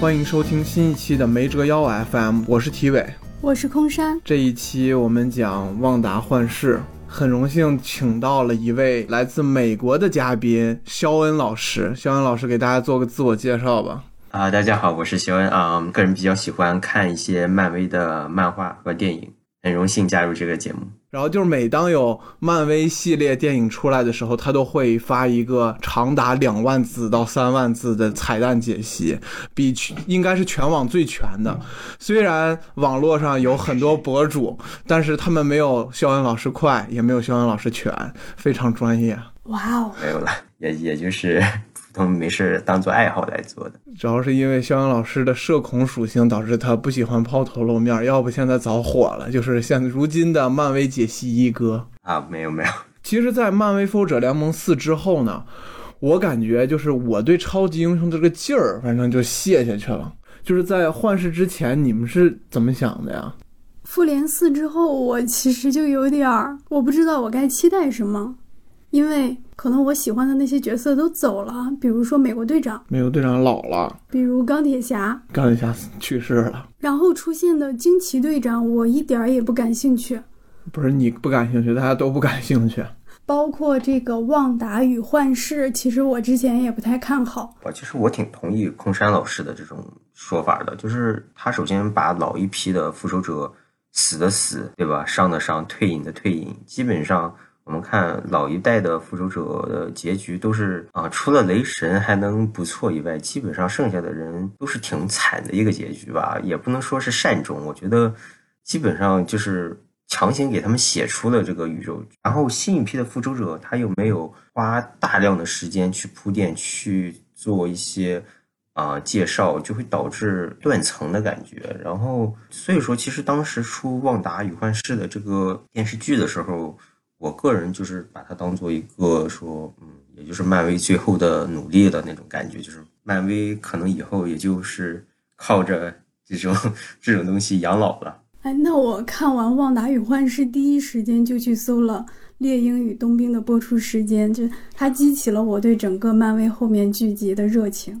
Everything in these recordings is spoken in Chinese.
欢迎收听新一期的没折腰 FM，我是体伟，我是空山。这一期我们讲旺达幻视，很荣幸请到了一位来自美国的嘉宾肖恩老师。肖恩老师给大家做个自我介绍吧。啊，大家好，我是肖恩啊，个人比较喜欢看一些漫威的漫画和电影，很荣幸加入这个节目。然后就是每当有漫威系列电影出来的时候，他都会发一个长达两万字到三万字的彩蛋解析，比应该是全网最全的。虽然网络上有很多博主，但是他们没有肖恩老师快，也没有肖恩老师全，非常专业。哇哦，没有了，也也就是普通没事当做爱好来做的。主要是因为肖恩老师的社恐属性导致他不喜欢抛头露面，要不现在早火了，就是现如今的漫威解析一哥啊！没有没有，其实，在漫威复仇者联盟四之后呢，我感觉就是我对超级英雄的这个劲儿，反正就卸下去了。就是在幻视之前，你们是怎么想的呀？复联四之后，我其实就有点儿，我不知道我该期待什么。因为可能我喜欢的那些角色都走了，比如说美国队长，美国队长老了，比如钢铁侠，钢铁侠去世了，然后出现的惊奇队长，我一点儿也不感兴趣。不是你不感兴趣，大家都不感兴趣。包括这个旺达与幻视，其实我之前也不太看好。我其实我挺同意空山老师的这种说法的，就是他首先把老一批的复仇者死的死，对吧？伤的伤，退隐的退隐，基本上。我们看老一代的复仇者的结局都是啊，除了雷神还能不错以外，基本上剩下的人都是挺惨的一个结局吧，也不能说是善终。我觉得基本上就是强行给他们写出了这个宇宙。然后新一批的复仇者他又没有花大量的时间去铺垫去做一些啊介绍，就会导致断层的感觉。然后所以说，其实当时出《旺达与幻视》的这个电视剧的时候。我个人就是把它当做一个说，嗯，也就是漫威最后的努力的那种感觉，就是漫威可能以后也就是靠着这种 这种东西养老了。哎，那我看完《旺达与幻视》，第一时间就去搜了《猎鹰与冬兵》的播出时间，就它激起了我对整个漫威后面剧集的热情。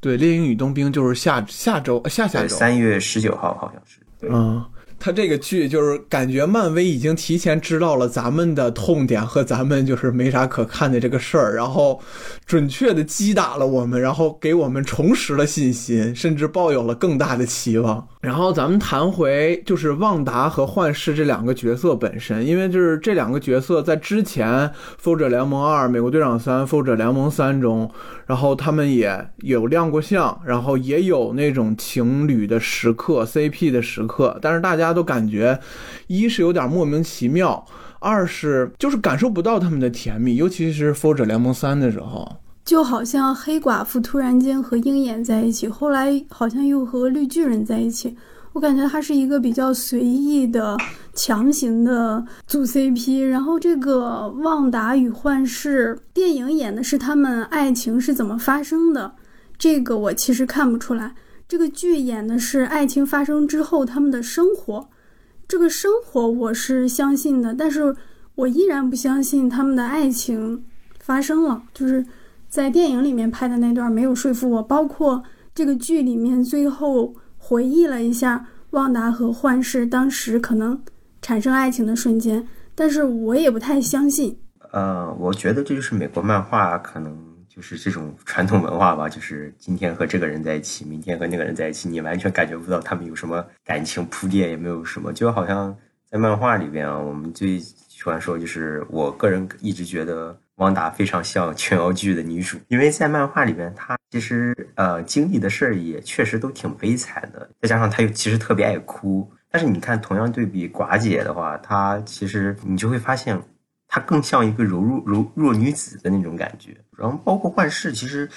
对，《猎鹰与冬兵》就是下下周下下周三月十九号，好像是。嗯。他这个剧就是感觉漫威已经提前知道了咱们的痛点和咱们就是没啥可看的这个事儿，然后准确的击打了我们，然后给我们重拾了信心，甚至抱有了更大的期望。然后咱们谈回就是旺达和幻视这两个角色本身，因为就是这两个角色在之前《复仇者联盟二》《美国队长三》《复仇者联盟三》中，然后他们也有亮过相，然后也有那种情侣的时刻、CP 的时刻，但是大家都感觉，一是有点莫名其妙，二是就是感受不到他们的甜蜜，尤其是《复仇者联盟三》的时候。就好像黑寡妇突然间和鹰眼在一起，后来好像又和绿巨人在一起，我感觉他是一个比较随意的、强行的组 CP。然后这个旺达与幻视电影演的是他们爱情是怎么发生的，这个我其实看不出来。这个剧演的是爱情发生之后他们的生活，这个生活我是相信的，但是我依然不相信他们的爱情发生了，就是。在电影里面拍的那段没有说服我，包括这个剧里面最后回忆了一下旺达和幻视当时可能产生爱情的瞬间，但是我也不太相信。呃，我觉得这就是美国漫画可能就是这种传统文化吧，就是今天和这个人在一起，明天和那个人在一起，你完全感觉不到他们有什么感情铺垫，也没有什么，就好像在漫画里边啊，我们最喜欢说就是我个人一直觉得。汪达非常像琼瑶剧的女主，因为在漫画里面，她其实呃经历的事儿也确实都挺悲惨的，再加上她又其实特别爱哭。但是你看，同样对比寡姐的话，她其实你就会发现，她更像一个柔弱柔弱女子的那种感觉。然后包括幻视，其实，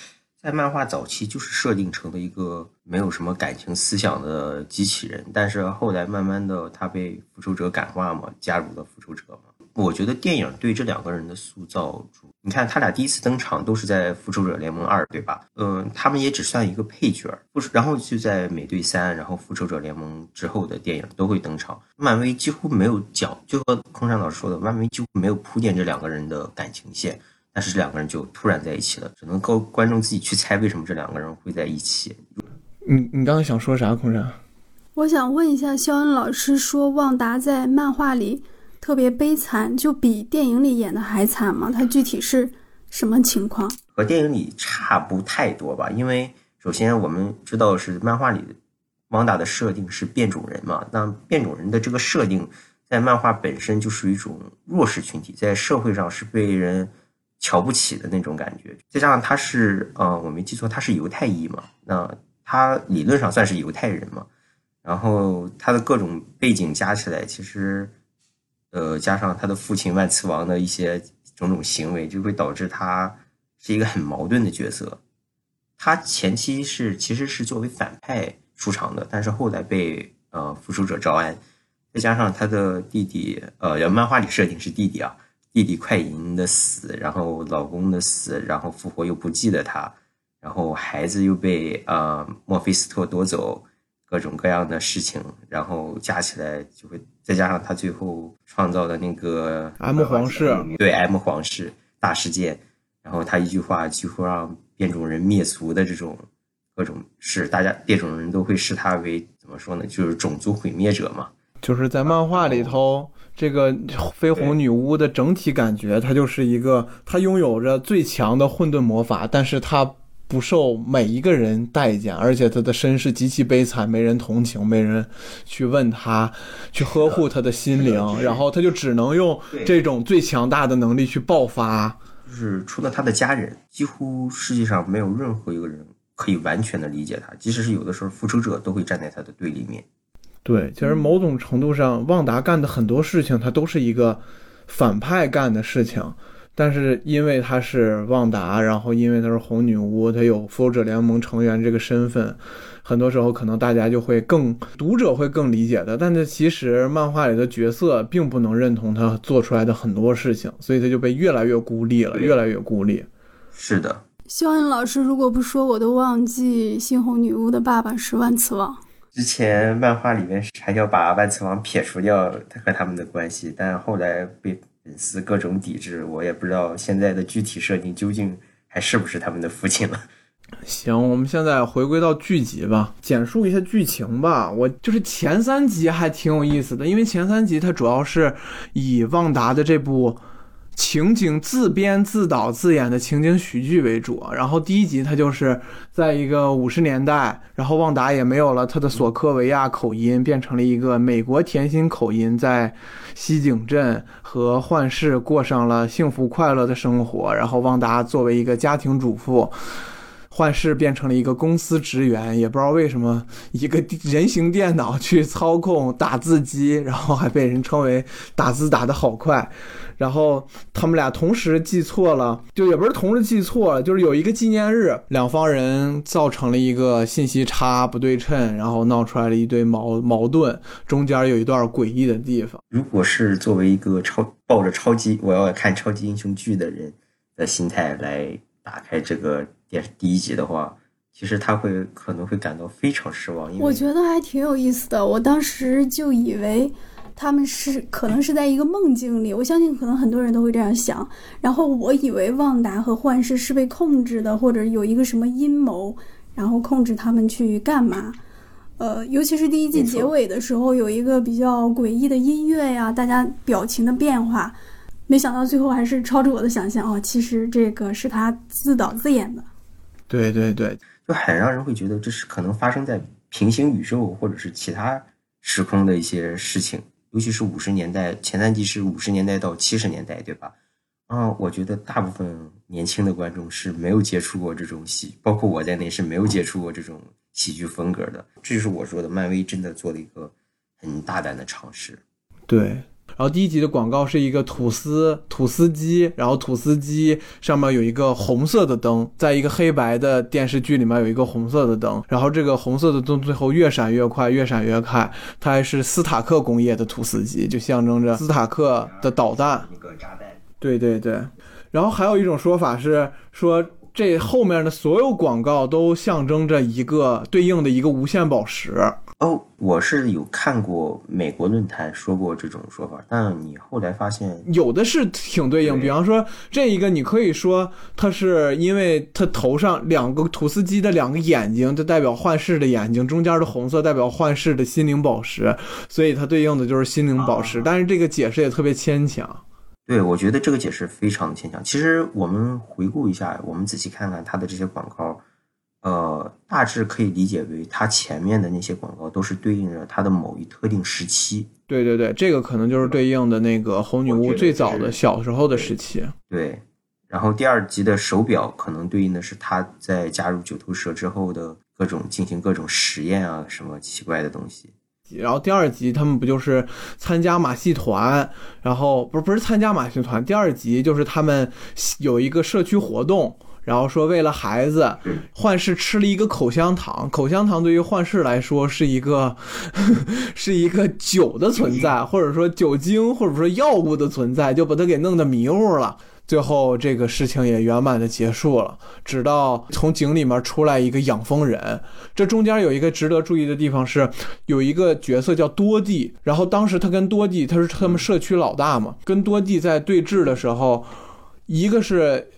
在漫画早期就是设定成了一个没有什么感情思想的机器人，但是后来慢慢的，她被复仇者感化嘛，加入了复仇者嘛。我觉得电影对这两个人的塑造，你看他俩第一次登场都是在《复仇者联盟二》，对吧？嗯，他们也只算一个配角儿，不是？然后就在《美队三》，然后《复仇者联盟》之后的电影都会登场。漫威几乎没有讲，就和空山老师说的，漫威几乎没有铺垫这两个人的感情线，但是这两个人就突然在一起了，只能够观众自己去猜为什么这两个人会在一起。你你刚刚想说啥，空山？我想问一下，肖恩老师说旺达在漫画里特别悲惨，就比电影里演的还惨吗？他具体是什么情况？和电影里差不太多吧，因为首先我们知道是漫画里旺达的设定是变种人嘛，那变种人的这个设定在漫画本身就是一种弱势群体，在社会上是被人瞧不起的那种感觉，再加上他是呃，我没记错，他是犹太裔嘛，那他理论上算是犹太人嘛。然后他的各种背景加起来，其实，呃，加上他的父亲万磁王的一些种种行为，就会导致他是一个很矛盾的角色。他前期是其实是作为反派出场的，但是后来被呃复仇者招安，再加上他的弟弟，呃，漫画里设定是弟弟啊，弟弟快银的死，然后老公的死，然后复活又不记得他，然后孩子又被呃墨菲斯托夺走。各种各样的事情，然后加起来就会再加上他最后创造的那个 M 皇室，对 M 皇室大事件，然后他一句话几乎让变种人灭族的这种各种事，大家变种人都会视他为怎么说呢？就是种族毁灭者嘛。就是在漫画里头，这个绯红女巫的整体感觉，她就是一个，她拥有着最强的混沌魔法，但是她。不受每一个人待见，而且他的身世极其悲惨，没人同情，没人去问他，去呵护他的心灵，然后他就只能用这种最强大的能力去爆发。就是除了他的家人，几乎世界上没有任何一个人可以完全的理解他，即使是有的时候复仇者都会站在他的对立面。对，其实某种程度上，旺达干的很多事情，他都是一个反派干的事情。但是因为他是旺达，然后因为他是红女巫，他有复仇者联盟成员这个身份，很多时候可能大家就会更读者会更理解的。但是其实漫画里的角色并不能认同他做出来的很多事情，所以他就被越来越孤立了，越来越孤立。是的，肖恩老师如果不说，我都忘记猩红女巫的爸爸是万磁王。之前漫画里面还要把万磁王撇除掉他和他们的关系，但后来被。粉丝各种抵制，我也不知道现在的具体设定究竟还是不是他们的父亲了。行，我们现在回归到剧集吧，简述一下剧情吧。我就是前三集还挺有意思的，因为前三集它主要是以旺达的这部。情景自编自导自演的情景喜剧为主，然后第一集他就是在一个五十年代，然后旺达也没有了他的索科维亚口音，变成了一个美国甜心口音，在西井镇和幻视过上了幸福快乐的生活。然后旺达作为一个家庭主妇，幻视变成了一个公司职员，也不知道为什么一个人形电脑去操控打字机，然后还被人称为打字打得好快。然后他们俩同时记错了，就也不是同时记错了，就是有一个纪念日，两方人造成了一个信息差不对称，然后闹出来了一堆矛矛盾，中间有一段诡异的地方。如果是作为一个超抱着超级我要看超级英雄剧的人的心态来打开这个电视第一集的话，其实他会可能会感到非常失望。因为我觉得还挺有意思的，我当时就以为。他们是可能是在一个梦境里，我相信可能很多人都会这样想。然后我以为旺达和幻视是被控制的，或者有一个什么阴谋，然后控制他们去干嘛。呃，尤其是第一季结尾的时候，有一个比较诡异的音乐呀，大家表情的变化，没想到最后还是超出我的想象哦。其实这个是他自导自演的。对对对，就很让人会觉得这是可能发生在平行宇宙或者是其他时空的一些事情。尤其是五十年代前三季是五十年代到七十年代，对吧？啊，我觉得大部分年轻的观众是没有接触过这种喜，包括我在内是没有接触过这种喜剧风格的。这就是我说的，漫威真的做了一个很大胆的尝试。对。然后第一集的广告是一个吐司吐司机，然后吐司机上面有一个红色的灯，在一个黑白的电视剧里面有一个红色的灯，然后这个红色的灯最后越闪越快，越闪越快，它还是斯塔克工业的吐司机，就象征着斯塔克的导弹。一个炸弹。对对对。然后还有一种说法是说，这后面的所有广告都象征着一个对应的一个无限宝石。哦，我是有看过美国论坛说过这种说法，但你后来发现有的是挺对应，对比方说这一个，你可以说它是因为它头上两个吐司机的两个眼睛，就代表幻视的眼睛，中间的红色代表幻视的心灵宝石，所以它对应的就是心灵宝石。啊但是这个解释也特别牵强。对，我觉得这个解释非常的牵强。其实我们回顾一下，我们仔细看看它的这些广告，呃，大致可以理解为它前面的那些广告都是对应着它的某一特定时期。对对对，这个可能就是对应的那个红女巫最早的小时候的时期。对，然后第二集的手表可能对应的是他在加入九头蛇之后的各种进行各种实验啊，什么奇怪的东西。然后第二集他们不就是参加马戏团，然后不是不是参加马戏团，第二集就是他们有一个社区活动，然后说为了孩子，幻视吃了一个口香糖，口香糖对于幻视来说是一个 是一个酒的存在，或者说酒精或者说药物的存在，就把他给弄得迷糊了。最后这个事情也圆满的结束了，直到从井里面出来一个养蜂人。这中间有一个值得注意的地方是，有一个角色叫多蒂，然后当时他跟多蒂，他是他们社区老大嘛，跟多蒂在对峙的时候，一个是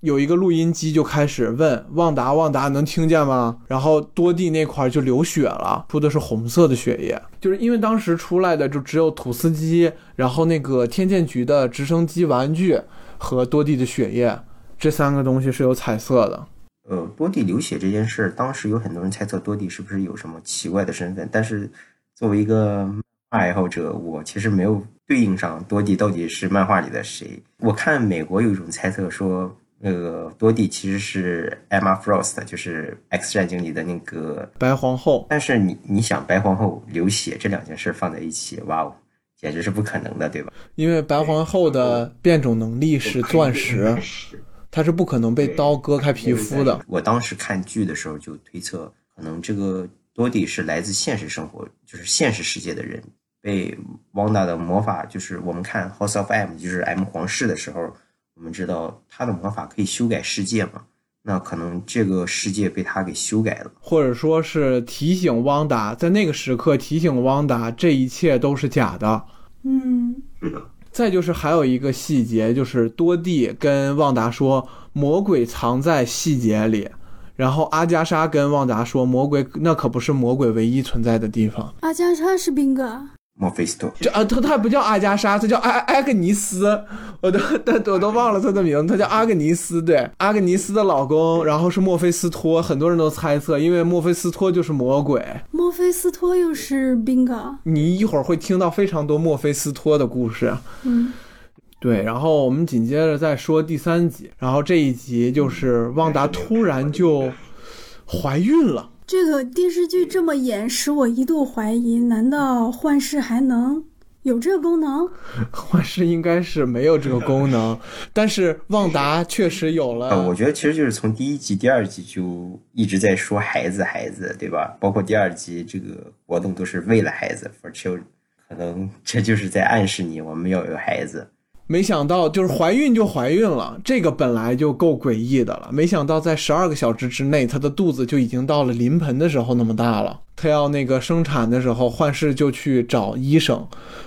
有一个录音机就开始问旺达，旺达能听见吗？然后多蒂那块就流血了，出的是红色的血液，就是因为当时出来的就只有土司机，然后那个天剑局的直升机玩具和多蒂的血液，这三个东西是有彩色的。呃，多蒂流血这件事，当时有很多人猜测多蒂是不是有什么奇怪的身份，但是作为一个漫画爱好者，我其实没有对应上多蒂到底是漫画里的谁。我看美国有一种猜测说，那个多蒂其实是 Emma Frost，就是《X 战警》里的那个。白皇后，但是你你想，白皇后流血这两件事放在一起，哇哦，简直是不可能的，对吧？因为白皇后的变种能力是钻石，她是不可能被刀割开皮肤的。我当时看剧的时候就推测，可能这个多蒂是来自现实生活，就是现实世界的人，被汪达的魔法，就是我们看 House of M，就是 M 皇室的时候，我们知道他的魔法可以修改世界嘛，那可能这个世界被他给修改了。或者说是提醒汪达，在那个时刻提醒汪达，这一切都是假的。嗯，再就是还有一个细节，就是多蒂跟旺达说，魔鬼藏在细节里。然后阿加莎跟旺达说，魔鬼那可不是魔鬼唯一存在的地方。阿加莎是宾格，墨菲斯托，这啊，他他不叫阿加莎，他叫阿阿格尼斯，我都我我都忘了他的名字，他叫阿格尼斯，对，阿格尼斯的老公，然后是墨菲斯托，很多人都猜测，因为墨菲斯托就是魔鬼。墨菲斯托又是宾格，你一会儿会听到非常多墨菲斯托的故事。嗯，对，然后我们紧接着再说第三集，然后这一集就是旺达突然就怀孕了。这个电视剧这么演，使我一度怀疑，难道幻视还能有这个功能？幻视应该是没有这个功能，但是旺达确实有了。呃，我觉得其实就是从第一集、第二集就一直在说孩子、孩子，对吧？包括第二集这个活动都是为了孩子 for children，可能这就是在暗示你我们要有孩子。没想到就是怀孕就怀孕了，这个本来就够诡异的了。没想到在十二个小时之内，她的肚子就已经到了临盆的时候那么大了。她要那个生产的时候，幻视就去找医生。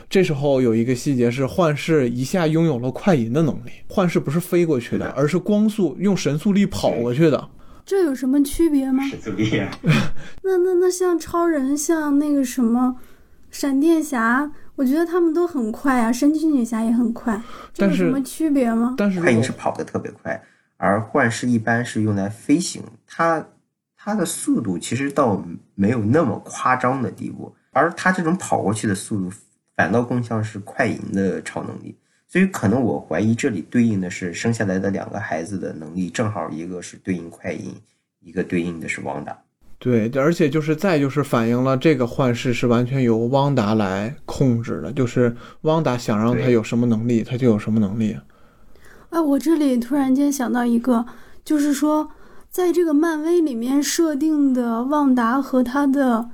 这时候有一个细节是，幻视一下拥有了快银的能力。幻视不是飞过去的，而是光速用神速力跑过去的。这有什么区别吗？是厉害。那那那像超人，像那个什么闪电侠，我觉得他们都很快啊，神奇女侠也很快，这有什么区别吗？但是快银是跑得特别快，而幻视一般是用来飞行，它它的速度其实倒没有那么夸张的地步，而它这种跑过去的速度反倒更像是快银的超能力。所以可能我怀疑这里对应的是生下来的两个孩子的能力，正好一个是对应快银，一个对应的是王达。对，而且就是再就是反映了这个幻视是完全由汪达来控制的，就是汪达想让他有什么能力，他就有什么能力。哎，我这里突然间想到一个，就是说，在这个漫威里面设定的旺达和他的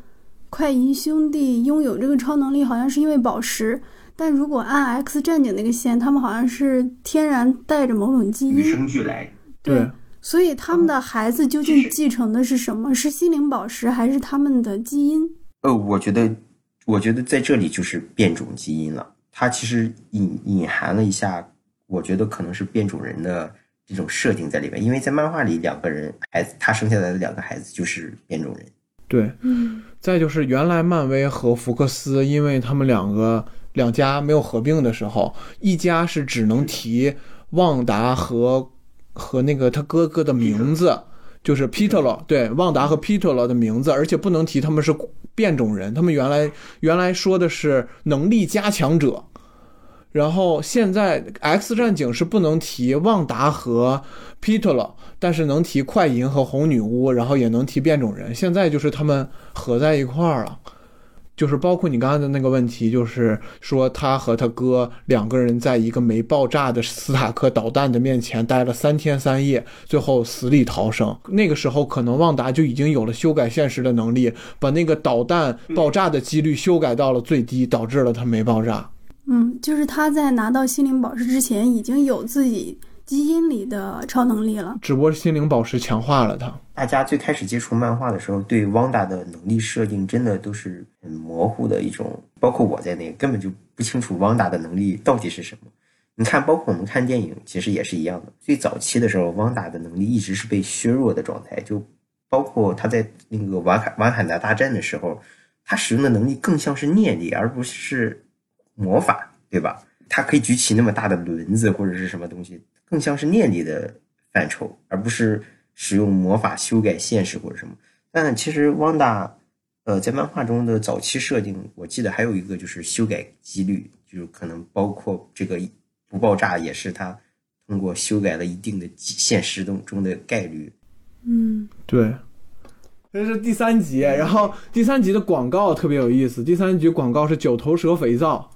快银兄弟拥有这个超能力，好像是因为宝石。但如果按 X 战警那个线，他们好像是天然带着某种基因，俱来，对，所以他们的孩子究竟继承的是什么？是心灵宝石还是他们的基因？呃，我觉得，我觉得在这里就是变种基因了。它其实隐隐含了一下，我觉得可能是变种人的这种设定在里面。因为在漫画里，两个人孩子他生下来的两个孩子就是变种人。对，嗯再就是原来漫威和福克斯，因为他们两个两家没有合并的时候，一家是只能提旺达和和那个他哥哥的名字，就是 Peter 了，对，旺达和 Peter 了的名字，而且不能提他们是变种人，他们原来原来说的是能力加强者。然后现在 X 战警是不能提旺达和 Peter 了，但是能提快银和红女巫，然后也能提变种人。现在就是他们合在一块儿了，就是包括你刚才的那个问题，就是说他和他哥两个人在一个没爆炸的斯塔克导弹的面前待了三天三夜，最后死里逃生。那个时候可能旺达就已经有了修改现实的能力，把那个导弹爆炸的几率修改到了最低，导致了它没爆炸。嗯，就是他在拿到心灵宝石之前，已经有自己基因里的超能力了。只不过心灵宝石强化了它。大家最开始接触漫画的时候，对汪达的能力设定真的都是很模糊的一种，包括我在内，根本就不清楚汪达的能力到底是什么。你看，包括我们看电影，其实也是一样的。最早期的时候，汪达的能力一直是被削弱的状态，就包括他在那个瓦坎瓦坎达大战的时候，他使用的能力更像是念力，而不是魔法，对吧？他可以举起那么大的轮子或者是什么东西，更像是念力的范畴，而不是使用魔法修改现实或者什么。但其实汪达，呃，在漫画中的早期设定，我记得还有一个就是修改几率，就是可能包括这个不爆炸，也是他通过修改了一定的现实中中的概率。嗯，对，这是第三集，然后第三集的广告特别有意思。第三集广告是九头蛇肥皂，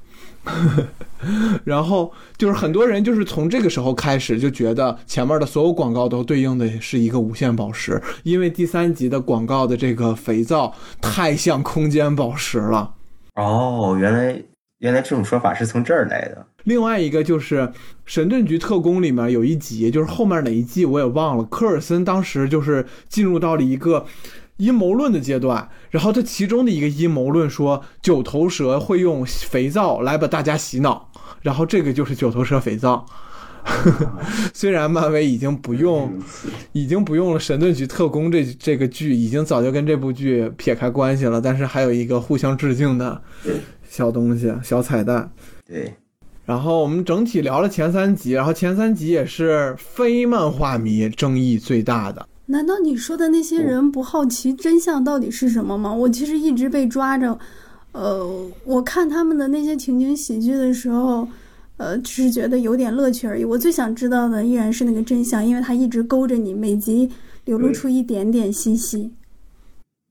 然后就是很多人就是从这个时候开始就觉得前面的所有广告都对应的是一个无限宝石，因为第三集的广告的这个肥皂太像空间宝石了。哦，原来原来这种说法是从这儿来的。另外一个就是《神盾局特工》里面有一集，就是后面哪一季我也忘了。科尔森当时就是进入到了一个阴谋论的阶段，然后这其中的一个阴谋论说九头蛇会用肥皂来把大家洗脑，然后这个就是九头蛇肥皂。虽然漫威已经不用，已经不用了《神盾局特工》这这个剧，已经早就跟这部剧撇开关系了，但是还有一个互相致敬的小东西、小彩蛋。对，然后我们整体聊了前三集，然后前三集也是非漫画迷争议最大的。难道你说的那些人不好奇真相到底是什么吗？我其实一直被抓着，呃，我看他们的那些情景喜剧的时候，呃，只是觉得有点乐趣而已。我最想知道的依然是那个真相，因为它一直勾着你，每集流露出一点点信息。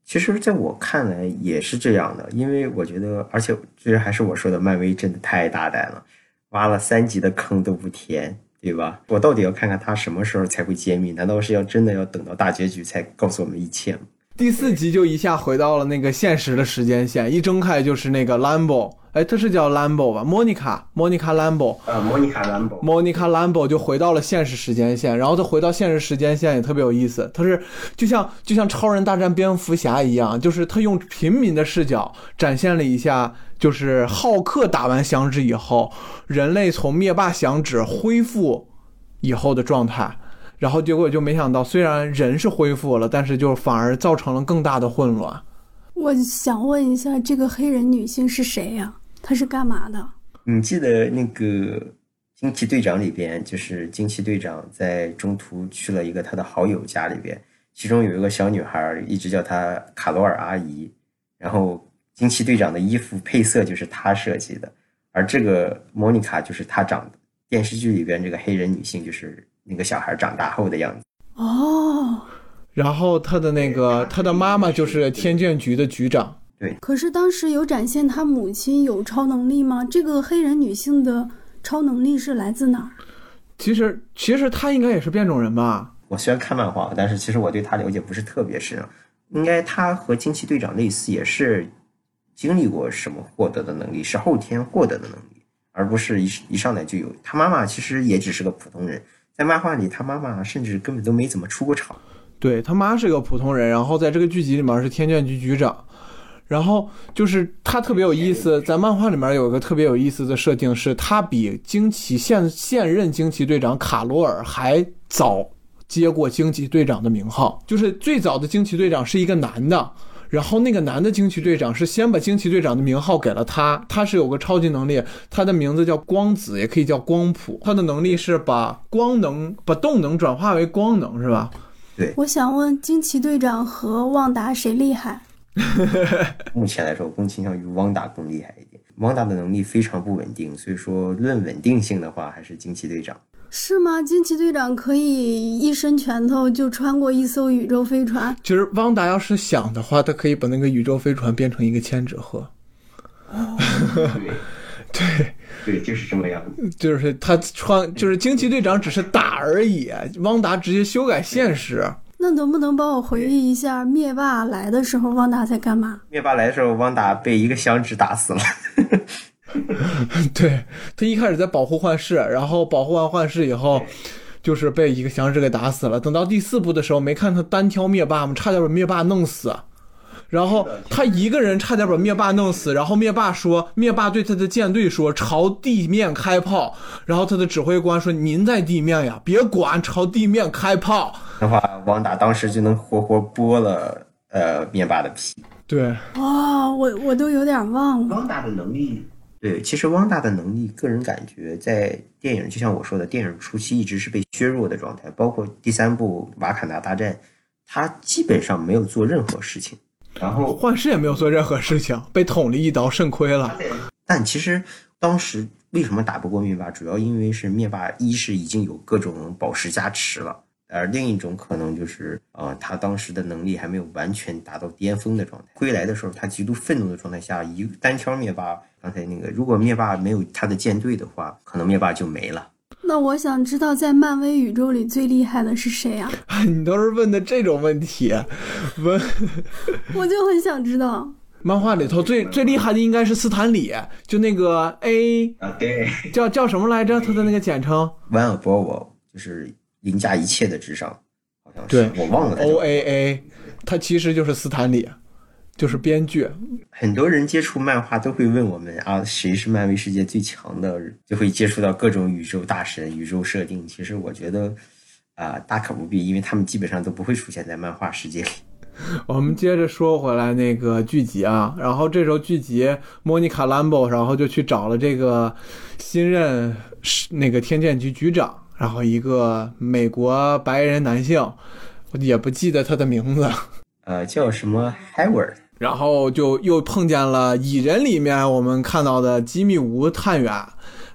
其实，在我看来也是这样的，因为我觉得，而且这还是我说的，漫威真的太大胆了，挖了三集的坑都不填，对吧？我到底要看看他什么时候才会揭秘？难道是要真的要等到大结局才告诉我们一切吗？第四集就一下回到了那个现实的时间线，一睁开就是那个 Lambo，哎，这是叫 Lambo 吧？莫妮卡，莫妮卡 Lambo，呃，莫妮卡兰博，莫妮卡 Lambo 就回到了现实时间线，然后他回到现实时间线也特别有意思，他是就像就像超人大战蝙蝠侠一样，就是他用平民的视角展现了一下，就是浩克打完响指以后，人类从灭霸响指恢复以后的状态。然后结果就没想到，虽然人是恢复了，但是就反而造成了更大的混乱。我想问一下，这个黑人女性是谁呀、她是干嘛的？你记得那个惊奇队长里边，就是惊奇队长在中途去了一个他的好友家里边，其中有一个小女孩，一直叫她卡罗尔阿姨，然后惊奇队长的衣服配色就是她设计的，而这个莫妮卡就是她长的。电视剧里边这个黑人女性就是那个小孩长大后的样子。哦，然后他的那个他的妈妈就是天剑局的局长，对可是当时有展现他母亲有超能力吗？这个黑人女性的超能力是来自哪儿？其实其实他应该也是变种人吧？我虽然看漫画，但是其实我对他了解不是特别深。应该他和惊奇队长类似，也是经历过什么获得的能力，是后天获得的能力，而不是一一上来就有。他妈妈其实也只是个普通人，在漫画里，他妈妈甚至根本都没怎么出过场。对他妈是个普通人，然后在这个剧集里面是天剑局局长，然后就是他特别有意思，在漫画里面有一个特别有意思的设定，是他比惊奇现现任惊奇队长卡罗尔还早接过惊奇队长的名号，就是最早的惊奇队长是一个男的。然后那个男的惊奇队长是先把惊奇队长的名号给了他，他是有个超级能力，他的名字叫光子，也可以叫光谱。他的能力是把光能、把动能转化为光能，是吧？对。我想问，惊奇队长和旺达谁厉害？目前来说，我更倾向于汪达更厉害一点。汪达的能力非常不稳定，所以说论稳定性的话，还是惊奇队长。是吗？惊奇队长可以一伸拳头就穿过一艘宇宙飞船。其实汪达要是想的话，他可以把那个宇宙飞船变成一个千纸鹤。对 对，就是这么样。就是他穿，就是惊奇队长只是打而已，汪达直接修改现实。那能不能帮我回忆一下灭霸来的时候，汪达在干嘛？灭霸来的时候，汪达被一个响指打死了。对他一开始在保护幻视，然后保护完幻视以后，就是被一个响指给打死了。等到第四部的时候，没看他单挑灭霸吗？差点把灭霸弄死。然后他一个人差点把灭霸弄死。然后灭霸说：“灭霸对他的舰队说，朝地面开炮。”然后他的指挥官说：“您在地面呀，别管，朝地面开炮。”的话，王达当时就能活活剥了呃灭霸的皮。对，哇，我我都有点忘了。王达的能力。对，其实汪大的能力，个人感觉在电影，就像我说的，电影初期一直是被削弱的状态，包括第三部瓦坎达大战，他基本上没有做任何事情。然后幻视也没有做任何事情，被捅了一刀，肾亏了。但其实当时为什么打不过灭霸，主要因为是灭霸一是已经有各种宝石加持了。而另一种可能就是，呃，他当时的能力还没有完全达到巅峰的状态。归来的时候，他极度愤怒的状态下，一单挑灭霸。刚才那个，如果灭霸没有他的舰队的话，可能灭霸就没了。那我想知道，在漫威宇宙里最厉害的是谁啊？你都是问的这种问题，问，我就很想知道。漫画里头最最厉害的应该是斯坦李，就那个 A 啊，对，叫叫什么来着？他的那个简称？One above，就是。凌驾一切的智商，好像是我忘了。O A A，他其实就是斯坦李，就是编剧。很多人接触漫画都会问我们啊，谁是漫威世界最强的？就会接触到各种宇宙大神、宇宙设定。其实我觉得啊，大可不必，因为他们基本上都不会出现在漫画世界里。我们接着说回来那个剧集啊，然后这时候剧集莫妮卡·兰博，然后就去找了这个新任那个天剑局局长。然后一个美国白人男性，我也不记得他的名字，呃，叫什么 Howard。然后就又碰见了蚁人里面我们看到的吉米吴探员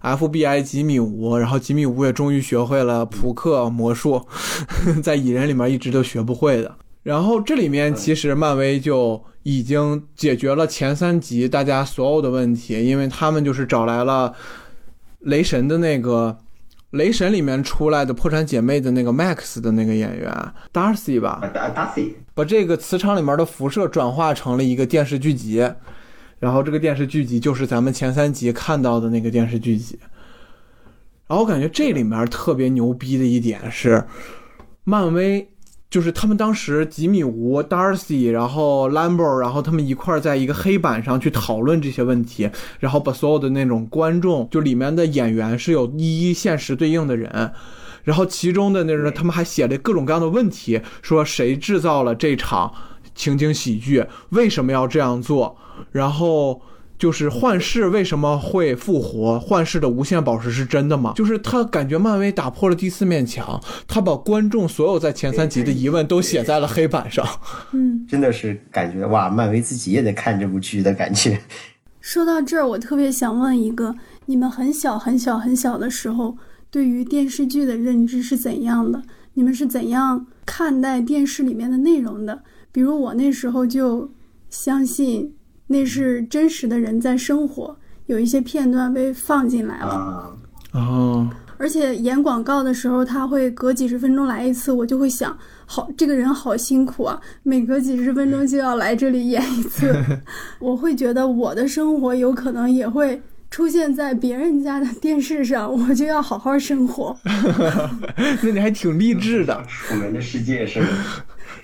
，FBI 吉米吴。然后吉米吴也终于学会了扑克魔术，在蚁人里面一直都学不会的。然后这里面其实漫威就已经解决了前三集大家所有的问题，因为他们就是找来了雷神的那个。雷神里面出来的破产姐妹的那个 Max 的那个演员 Darcy 吧，Darcy 把这个磁场里面的辐射转化成了一个电视剧集，然后这个电视剧集就是咱们前三集看到的那个电视剧集。然后我感觉这里面特别牛逼的一点是，漫威。就是他们当时吉米吴、Darcy，然后 Lambo，然后他们一块儿在一个黑板上去讨论这些问题，然后把所有的那种观众，就里面的演员是有一一现实对应的人，然后其中的那人他们还写了各种各样的问题，说谁制造了这场情景喜剧，为什么要这样做，然后。就是幻视为什么会复活？幻视的无限宝石是真的吗？就是他感觉漫威打破了第四面墙，他把观众所有在前三集的疑问都写在了黑板上。嗯，真的是感觉哇，漫威自己也得看这部剧的感觉。说到这儿，我特别想问一个：你们很小很小很小的时候，对于电视剧的认知是怎样的？你们是怎样看待电视里面的内容的？比如我那时候就相信。那是真实的人在生活，有一些片段被放进来了。哦，而且演广告的时候，他会隔几十分钟来一次，我就会想，好，这个人好辛苦啊，每隔几十分钟就要来这里演一次。我会觉得我的生活有可能也会出现在别人家的电视上，我就要好好生活。那你还挺励志的，楚门的世界是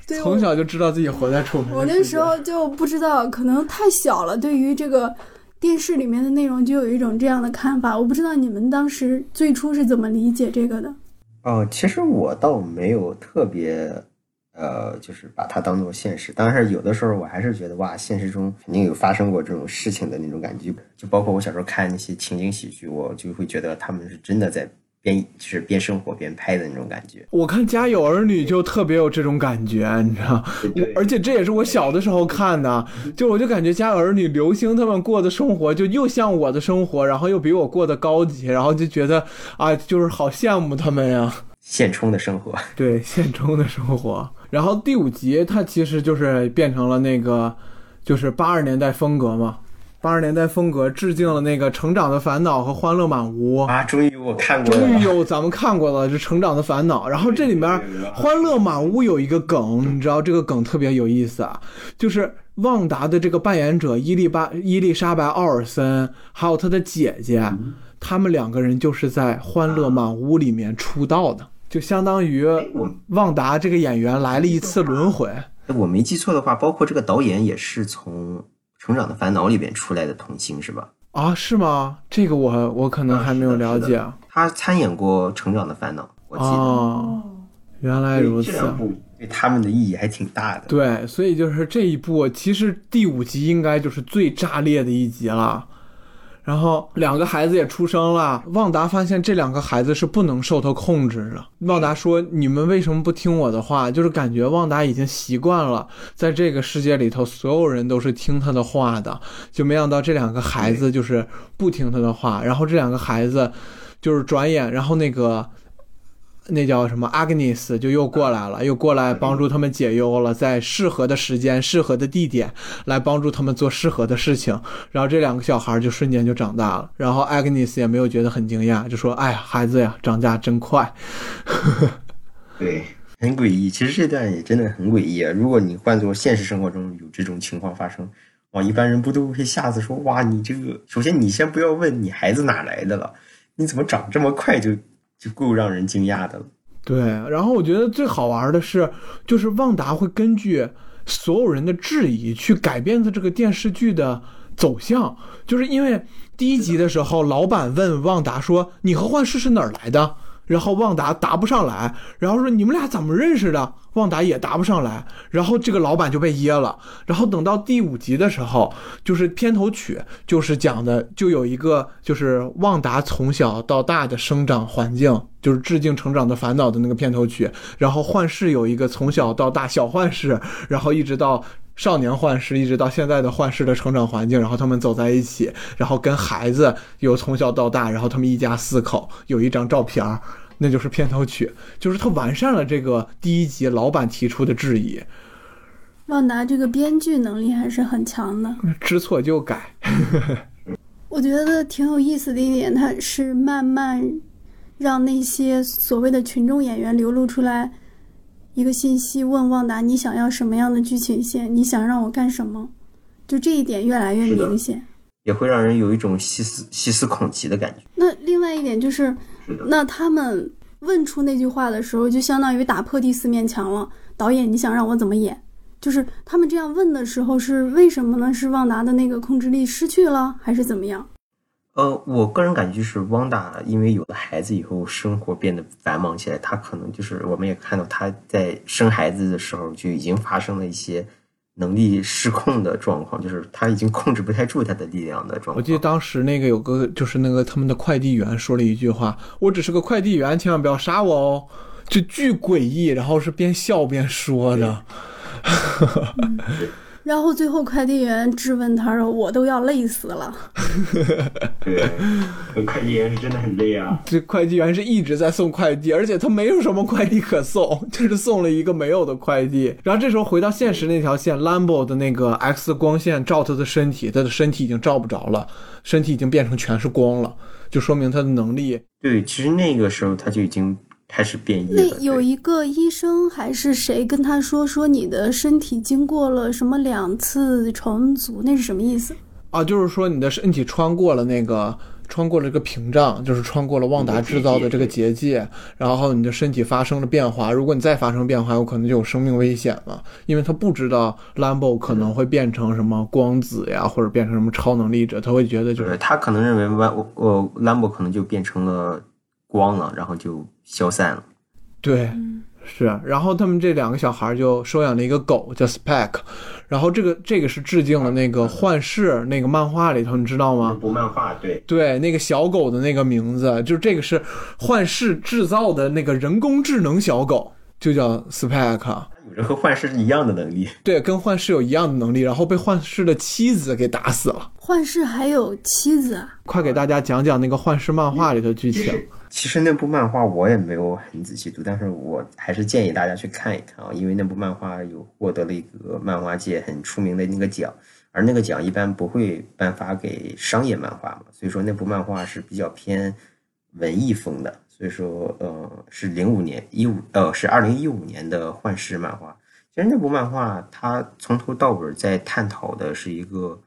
从小就知道自己活在楚门。我那时候就不知道，可能太小了，对于这个电视里面的内容就有一种这样的看法。我不知道你们当时最初是怎么理解这个的。哦，其实我倒没有特别，呃，就是把它当做现实。但是有的时候我还是觉得，哇，现实中肯定有发生过这种事情的那种感觉。就包括我小时候看那些情景喜剧，我就会觉得他们是真的在边就是边生活边拍的那种感觉。我看《家有儿女》就特别有这种感觉，你知道？而且这也是我小的时候看的，就我就感觉《家有儿女》刘星他们过的生活就又像我的生活，然后又比我过得高级，然后就觉得啊，就是好羡慕他们呀。现充的生活，对现充的生活。然后第五集它其实就是变成了那个，就是八十年代风格嘛，八十年代风格致敬了那个《成长的烦恼》和《欢乐满屋》啊，终于我看过了，终于有咱们看过了，这《成长的烦恼》。然后这里面《欢乐满屋》有一个梗，你知道这个梗特别有意思啊，就是旺达的这个扮演者伊丽巴伊丽莎白奥尔森，还有她的姐姐，他们两个人就是在《欢乐满屋》里面出道的。就相当于旺达这个演员来了一次轮回。我没记错的话，包括这个导演也是从《成长的烦恼》里边出来的童星，是吧？啊，是吗？这个我我可能还没有了解。他参演过《成长的烦恼》，我记得。哦，原来如此。这两部对他们的意义还挺大的。对，所以就是这一部，其实第五集应该就是最炸裂的一集了。然后两个孩子也出生了，旺达发现这两个孩子是不能受他控制的。旺达说：“你们为什么不听我的话？”就是感觉旺达已经习惯了，在这个世界里头，所有人都是听他的话的。就没想到这两个孩子就是不听他的话。然后这两个孩子就是转眼，然后那个。那叫什么？阿格尼斯就又过来了，又过来帮助他们解忧了，在适合的时间、适合的地点来帮助他们做适合的事情。然后这两个小孩就瞬间就长大了。然后阿格尼斯也没有觉得很惊讶，就说：“哎呀，孩子呀，长大真快。”对，很诡异。其实这段也真的很诡异啊！如果你换做现实生活中有这种情况发生，哇，一般人不都会吓死说：“哇，你这个……首先你先不要问你孩子哪来的了，你怎么长这么快就？”就够让人惊讶的了。对，然后我觉得最好玩的是，就是旺达会根据所有人的质疑去改变他这个电视剧的走向。就是因为第一集的时候，老板问旺达说：“你和幻视是哪儿来的？”然后旺达答不上来，然后说你们俩怎么认识的？旺达也答不上来，然后这个老板就被噎了。然后等到第五集的时候，就是片头曲，就是讲的就有一个就是旺达从小到大的生长环境，就是致敬《成长的烦恼》的那个片头曲。然后幻视有一个从小到大小幻视，然后一直到。少年幻视一直到现在的幻视的成长环境，然后他们走在一起，然后跟孩子有从小到大，然后他们一家四口有一张照片儿那就是片头曲，就是他完善了这个第一集老板提出的质疑。旺达这个编剧能力还是很强的，知错就改。我觉得挺有意思的一点，他是慢慢让那些所谓的群众演员流露出来。一个信息问旺达：“你想要什么样的剧情线？你想让我干什么？”就这一点越来越明显，也会让人有一种细思细思恐极的感觉。那另外一点就是，那他们问出那句话的时候，就相当于打破第四面墙了。导演，你想让我怎么演？就是他们这样问的时候是为什么呢？是旺达的那个控制力失去了，还是怎么样？呃，我个人感觉就是汪达，因为有了孩子以后，生活变得繁忙起来。他可能就是，我们也看到他在生孩子的时候就已经发生了一些能力失控的状况，就是他已经控制不太住他的力量的状况。我记得当时那个有个，就是那个他们的快递员说了一句话：“我只是个快递员，千万不要杀我哦。”就巨诡异，然后是边笑边说的。然后最后快递员质问他说：“我都要累死了。”对，快递员是真的很累啊。这快递员是一直在送快递，而且他没有什么快递可送，就是送了一个没有的快递。然后这时候回到现实那条线，Lambo 的那个 X 光线照他的身体，他的身体已经照不着了，身体已经变成全是光了，就说明他的能力。对，其实那个时候他就已经。开始变异了。那有一个医生还是谁跟他说说你的身体经过了什么两次重组？那是什么意思？啊，就是说你的身体穿过了那个。穿过了这个屏障，就是穿过了旺达制造的这个结界，然后你的身体发生了变化。如果你再发生变化，有可能就有生命危险了，因为他不知道兰博可能会变成什么光子呀，或者变成什么超能力者，他会觉得就是他可能认为万呃兰博可能就变成了光了，然后就消散了。对。是，然后他们这两个小孩就收养了一个狗，叫 Spec，然后这个这个是致敬了那个幻视那个漫画里头，你知道吗？部漫画，对对，那个小狗的那个名字，就是这个是幻视制造的那个人工智能小狗，就叫 Spec。有着和幻视一样的能力，对，跟幻视有一样的能力，然后被幻视的妻子给打死了。幻视还有妻子？快给大家讲讲那个幻视漫画里的剧情。其实那部漫画我也没有很仔细读，但是我还是建议大家去看一看啊，因为那部漫画有获得了一个漫画界很出名的那个奖，而那个奖一般不会颁发给商业漫画嘛，所以说那部漫画是比较偏文艺风的，所以说呃是零五年一五呃是二零一五年的幻视漫画。其实那部漫画它从头到尾在探讨的是一个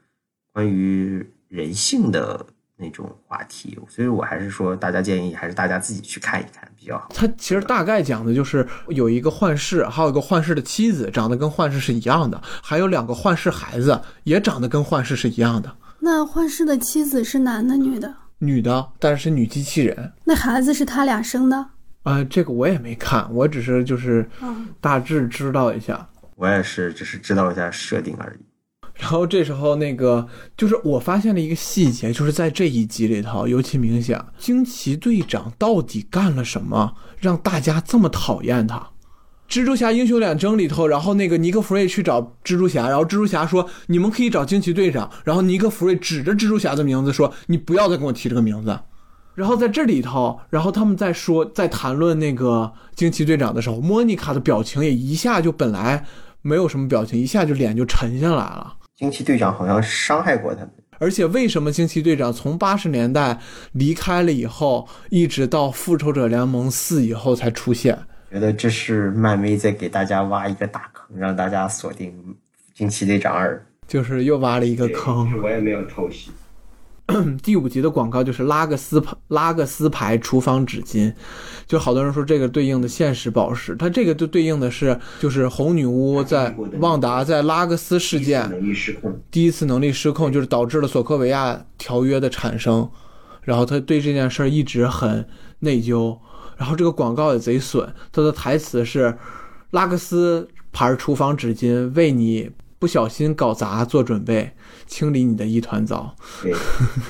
关于人性的。那种话题，所以我还是说，大家建议还是大家自己去看一看比较好。他其实大概讲的就是有一个幻视，还有一个幻视的妻子，长得跟幻视是一样的，还有两个幻视孩子也长得跟幻视是一样的。那幻视的妻子是男的女的？女的，但是是女机器人。那孩子是他俩生的？呃，这个我也没看，我只是就是大致知道一下。我也是，只是知道一下设定而已。然后这时候，那个就是我发现了一个细节，就是在这一集里头尤其明显。惊奇队长到底干了什么，让大家这么讨厌他？蜘蛛侠英雄远征里头，然后那个尼克弗瑞去找蜘蛛侠，然后蜘蛛侠说：“你们可以找惊奇队长。”然后尼克弗瑞指着蜘蛛侠的名字说：“你不要再跟我提这个名字。”然后在这里头，然后他们在说在谈论那个惊奇队长的时候，莫妮卡的表情也一下就本来没有什么表情，一下就脸就沉下来了。惊奇队长好像伤害过他们，而且为什么惊奇队长从八十年代离开了以后，一直到复仇者联盟四以后才出现？觉得这是漫威在给大家挖一个大坑，让大家锁定惊奇队长二，就是又挖了一个坑。我也没有偷袭。第五集的广告就是拉格斯拉格斯牌厨房纸巾，就好多人说这个对应的现实宝石，它这个就对应的是就是红女巫在旺达在拉格斯事件第一次能力失控，就是导致了索科维亚条约的产生，然后他对这件事儿一直很内疚，然后这个广告也贼损，他的台词是拉格斯牌厨房纸巾为你不小心搞砸做准备。清理你的一团糟。对，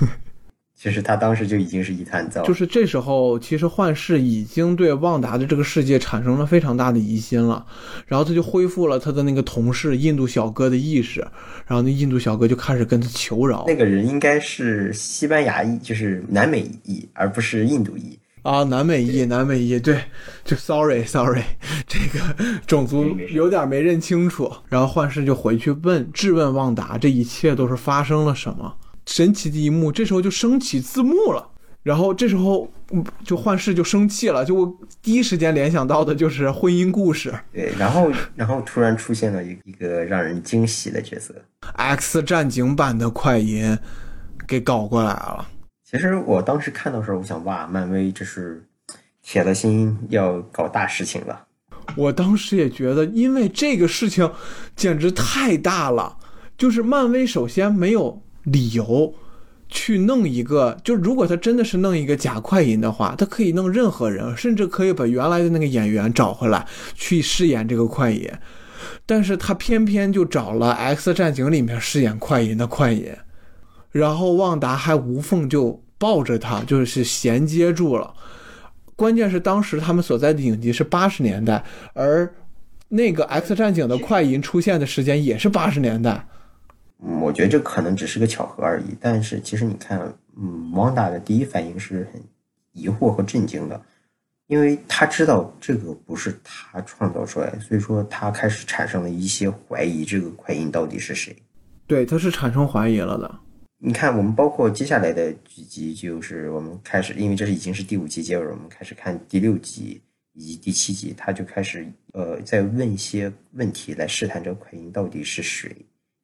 其实他当时就已经是一团糟。就是这时候，其实幻视已经对旺达的这个世界产生了非常大的疑心了。然后他就恢复了他的那个同事印度小哥的意识。然后那印度小哥就开始跟他求饶。那个人应该是西班牙裔，就是南美裔，而不是印度裔。啊，南美裔，南美裔，对，就 sorry，sorry，这个种族有点没认清楚。然后幻视就回去问，质问旺达，这一切都是发生了什么？神奇的一幕，这时候就升起字幕了。然后这时候，就幻视就生气了，就我第一时间联想到的就是婚姻故事。对，然后，然后突然出现了一一个让人惊喜的角色，X 战警版的快银，给搞过来了。其实我当时看到时候，我想，哇，漫威这是铁了心要搞大事情了。我当时也觉得，因为这个事情简直太大了，就是漫威首先没有理由去弄一个，就如果他真的是弄一个假快银的话，他可以弄任何人，甚至可以把原来的那个演员找回来去饰演这个快银，但是他偏偏就找了《X 战警》里面饰演快银的快银，然后旺达还无缝就。抱着他就是衔接住了，关键是当时他们所在的影集是八十年代，而那个 X 战警的快银出现的时间也是八十年代。我觉得这可能只是个巧合而已。但是其实你看，嗯，汪达的第一反应是很疑惑和震惊的，因为他知道这个不是他创造出来，所以说他开始产生了一些怀疑，这个快银到底是谁？对，他是产生怀疑了的。你看，我们包括接下来的几集，就是我们开始，因为这是已经是第五集结尾，我们开始看第六集以及第七集，他就开始呃在问一些问题来试探这个快银到底是谁。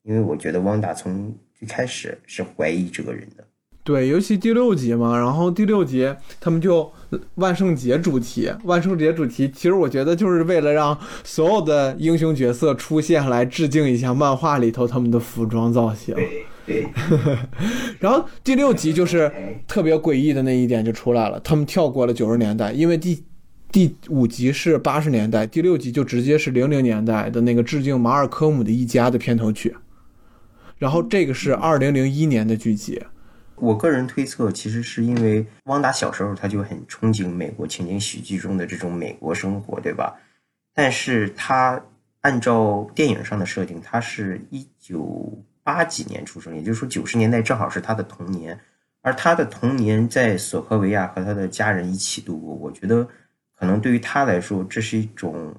因为我觉得汪达从最开始是怀疑这个人的。对，尤其第六集嘛，然后第六集他们就万圣节主题，万圣节主题，其实我觉得就是为了让所有的英雄角色出现来致敬一下漫画里头他们的服装造型。然后第六集就是特别诡异的那一点就出来了，他们跳过了九十年代，因为第第五集是八十年代，第六集就直接是零零年代的那个致敬马尔科姆的一家的片头曲，然后这个是二零零一年的剧集。我个人推测，其实是因为汪达小时候他就很憧憬美国情景喜剧中的这种美国生活，对吧？但是他按照电影上的设定，他是一九八几年出生，也就是说九十年代正好是他的童年，而他的童年在索科维亚和他的家人一起度过。我觉得可能对于他来说，这是一种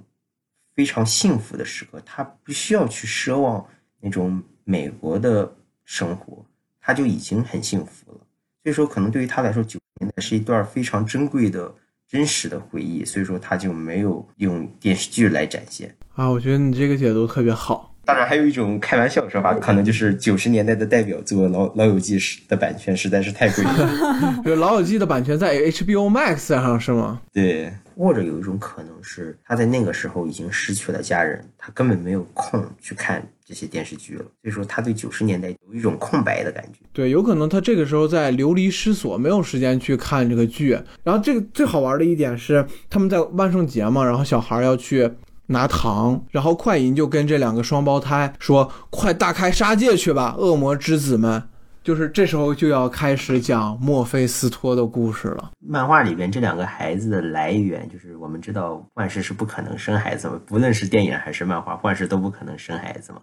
非常幸福的时刻，他不需要去奢望那种美国的生活。他就已经很幸福了，所以说可能对于他来说，九十年代是一段非常珍贵的真实的回忆，所以说他就没有用电视剧来展现啊。我觉得你这个解读特别好。当然，还有一种开玩笑的说法，可能就是九十年代的代表作《老老友记》的版权实在是太贵了。《老友记》的版权在 HBO Max 上是吗？对，或者有一种可能是他在那个时候已经失去了家人，他根本没有空去看这些电视剧了。所以说，他对九十年代有一种空白的感觉。对，有可能他这个时候在流离失所，没有时间去看这个剧。然后，这个最好玩的一点是，他们在万圣节嘛，然后小孩要去。拿糖，然后快银就跟这两个双胞胎说：“快大开杀戒去吧，恶魔之子们！”就是这时候就要开始讲墨菲斯托的故事了。漫画里边这两个孩子的来源，就是我们知道幻视是不可能生孩子嘛，不论是电影还是漫画，幻视都不可能生孩子嘛。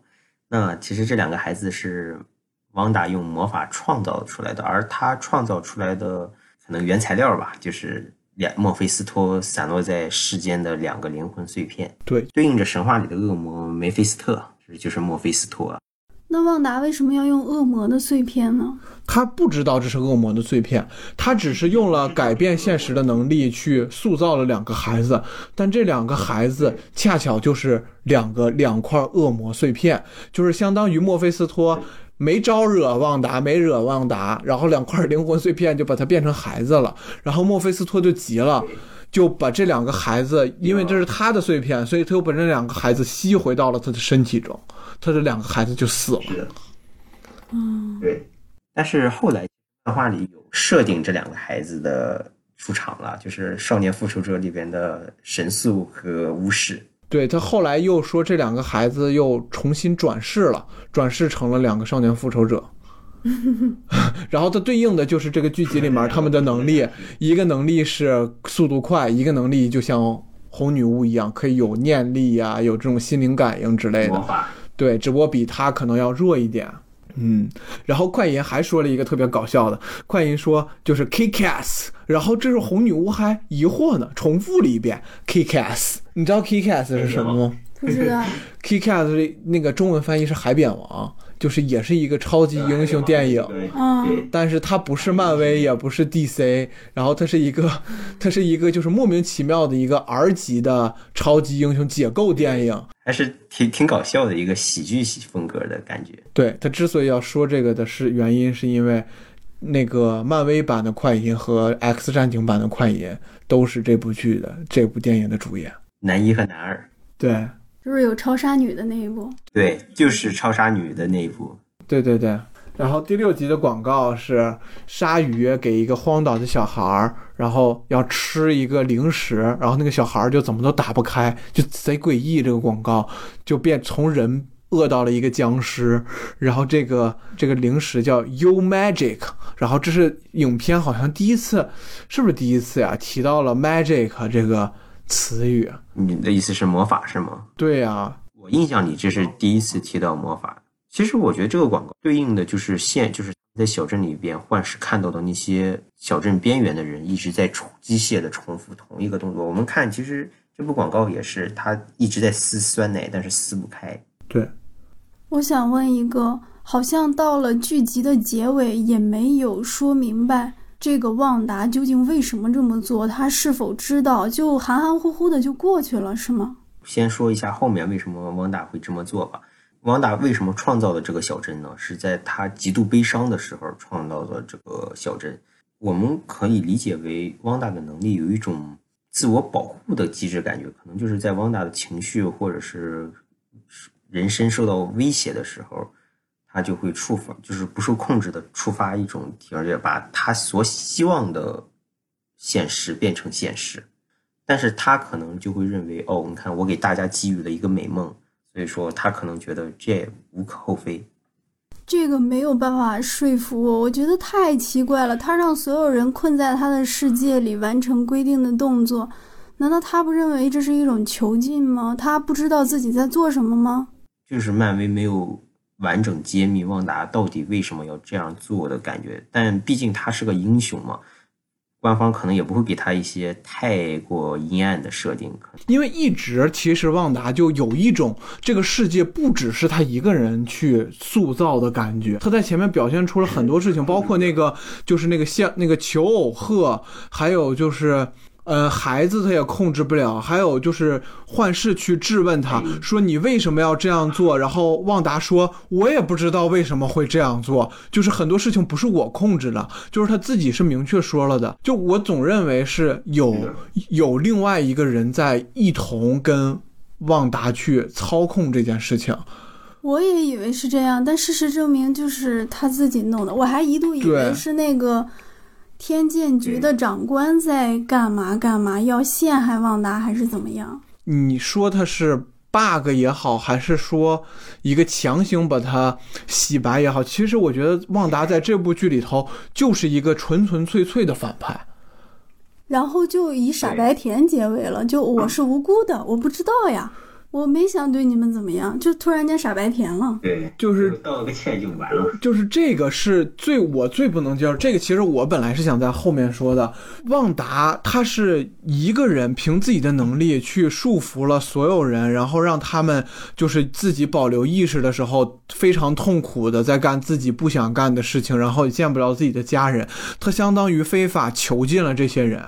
那其实这两个孩子是汪达用魔法创造出来的，而他创造出来的可能原材料吧，就是。两墨菲斯托散落在世间的两个灵魂碎片，对，对应着神话里的恶魔梅菲斯特，这就是墨菲斯托。那旺达为什么要用恶魔的碎片呢？他不知道这是恶魔的碎片，他只是用了改变现实的能力去塑造了两个孩子，但这两个孩子恰巧就是两个两块恶魔碎片，就是相当于墨菲斯托。没招惹旺达，没惹旺达，然后两块灵魂碎片就把他变成孩子了，然后墨菲斯托就急了，就把这两个孩子，因为这是他的碎片，所以他又把这两个孩子吸回到了他的身体中，他的两个孩子就死了。嗯，对。但是后来漫画里有设定这两个孩子的出场了，就是《少年复仇者》里边的神速和巫师。对他后来又说这两个孩子又重新转世了，转世成了两个少年复仇者，然后它对应的就是这个剧集里面他们的能力，一个能力是速度快，一个能力就像红女巫一样，可以有念力呀，有这种心灵感应之类的。对，只不过比他可能要弱一点。嗯，然后快银还说了一个特别搞笑的，快银说就是 Kickass，然后这是红女巫还疑惑呢，重复了一遍 Kickass。你知道 Kickass 是什么吗？不知道。Kickass 那个中文翻译是海扁王，就是也是一个超级英雄电影，嗯，但是它不是漫威，也不是 DC，然后它是一个，它是一个就是莫名其妙的一个 R 级的超级英雄解构电影。还是挺挺搞笑的一个喜剧风格的感觉。对他之所以要说这个的是原因，是因为那个漫威版的快银和 X 战警版的快银都是这部剧的这部电影的主演，男一和男二。对，就是有超杀女的那一部。对，就是超杀女的那一部。对对对。然后第六集的广告是鲨鱼给一个荒岛的小孩儿，然后要吃一个零食，然后那个小孩儿就怎么都打不开，就贼诡异。这个广告就变从人饿到了一个僵尸，然后这个 这个零食叫 U Magic，然后这是影片好像第一次，是不是第一次呀？提到了 Magic 这个词语。你的意思是魔法是吗？对呀，我印象里这是第一次提到魔法。其实我觉得这个广告对应的就是现就是在小镇里边幻视看到的那些小镇边缘的人一直在重机械的重复同一个动作。我们看，其实这部广告也是他一直在撕酸奶，但是撕不开。对，我想问一个，好像到了剧集的结尾也没有说明白这个旺达究竟为什么这么做，他是否知道，就含含糊糊的就过去了，是吗？先说一下后面为什么旺达会这么做吧。汪达为什么创造了这个小镇呢？是在他极度悲伤的时候创造的这个小镇。我们可以理解为汪达的能力有一种自我保护的机制，感觉可能就是在汪达的情绪或者是人身受到威胁的时候，他就会触发，就是不受控制的触发一种而且把他所希望的现实变成现实。但是他可能就会认为，哦，你看我给大家给予了一个美梦，所以说他可能觉得这也无可厚非。这个没有办法说服我，我觉得太奇怪了。他让所有人困在他的世界里完成规定的动作，难道他不认为这是一种囚禁吗？他不知道自己在做什么吗？就是漫威没有完整揭秘旺达到底为什么要这样做的感觉，但毕竟他是个英雄嘛。官方可能也不会给他一些太过阴暗的设定，因为一直其实旺达就有一种这个世界不只是他一个人去塑造的感觉。他在前面表现出了很多事情，包括那个就是那个像那个求偶鹤，还有就是。呃，孩子他也控制不了，还有就是幻视去质问他说：“你为什么要这样做？”然后旺达说：“我也不知道为什么会这样做，就是很多事情不是我控制的，就是他自己是明确说了的。就我总认为是有有另外一个人在一同跟旺达去操控这件事情。我也以为是这样，但事实证明就是他自己弄的。我还一度以为是那个。天剑局的长官在干嘛？干嘛要陷害旺达，还是怎么样？你说他是 bug 也好，还是说一个强行把他洗白也好？其实我觉得旺达在这部剧里头就是一个纯纯粹粹的反派，然后就以傻白甜结尾了。就我是无辜的，我不知道呀。我没想对你们怎么样，就突然间傻白甜了。对，就是道个歉就完了。就是这个是最我最不能接受。这个其实我本来是想在后面说的。旺达他是一个人凭自己的能力去束缚了所有人，然后让他们就是自己保留意识的时候非常痛苦的在干自己不想干的事情，然后也见不了自己的家人。他相当于非法囚禁了这些人。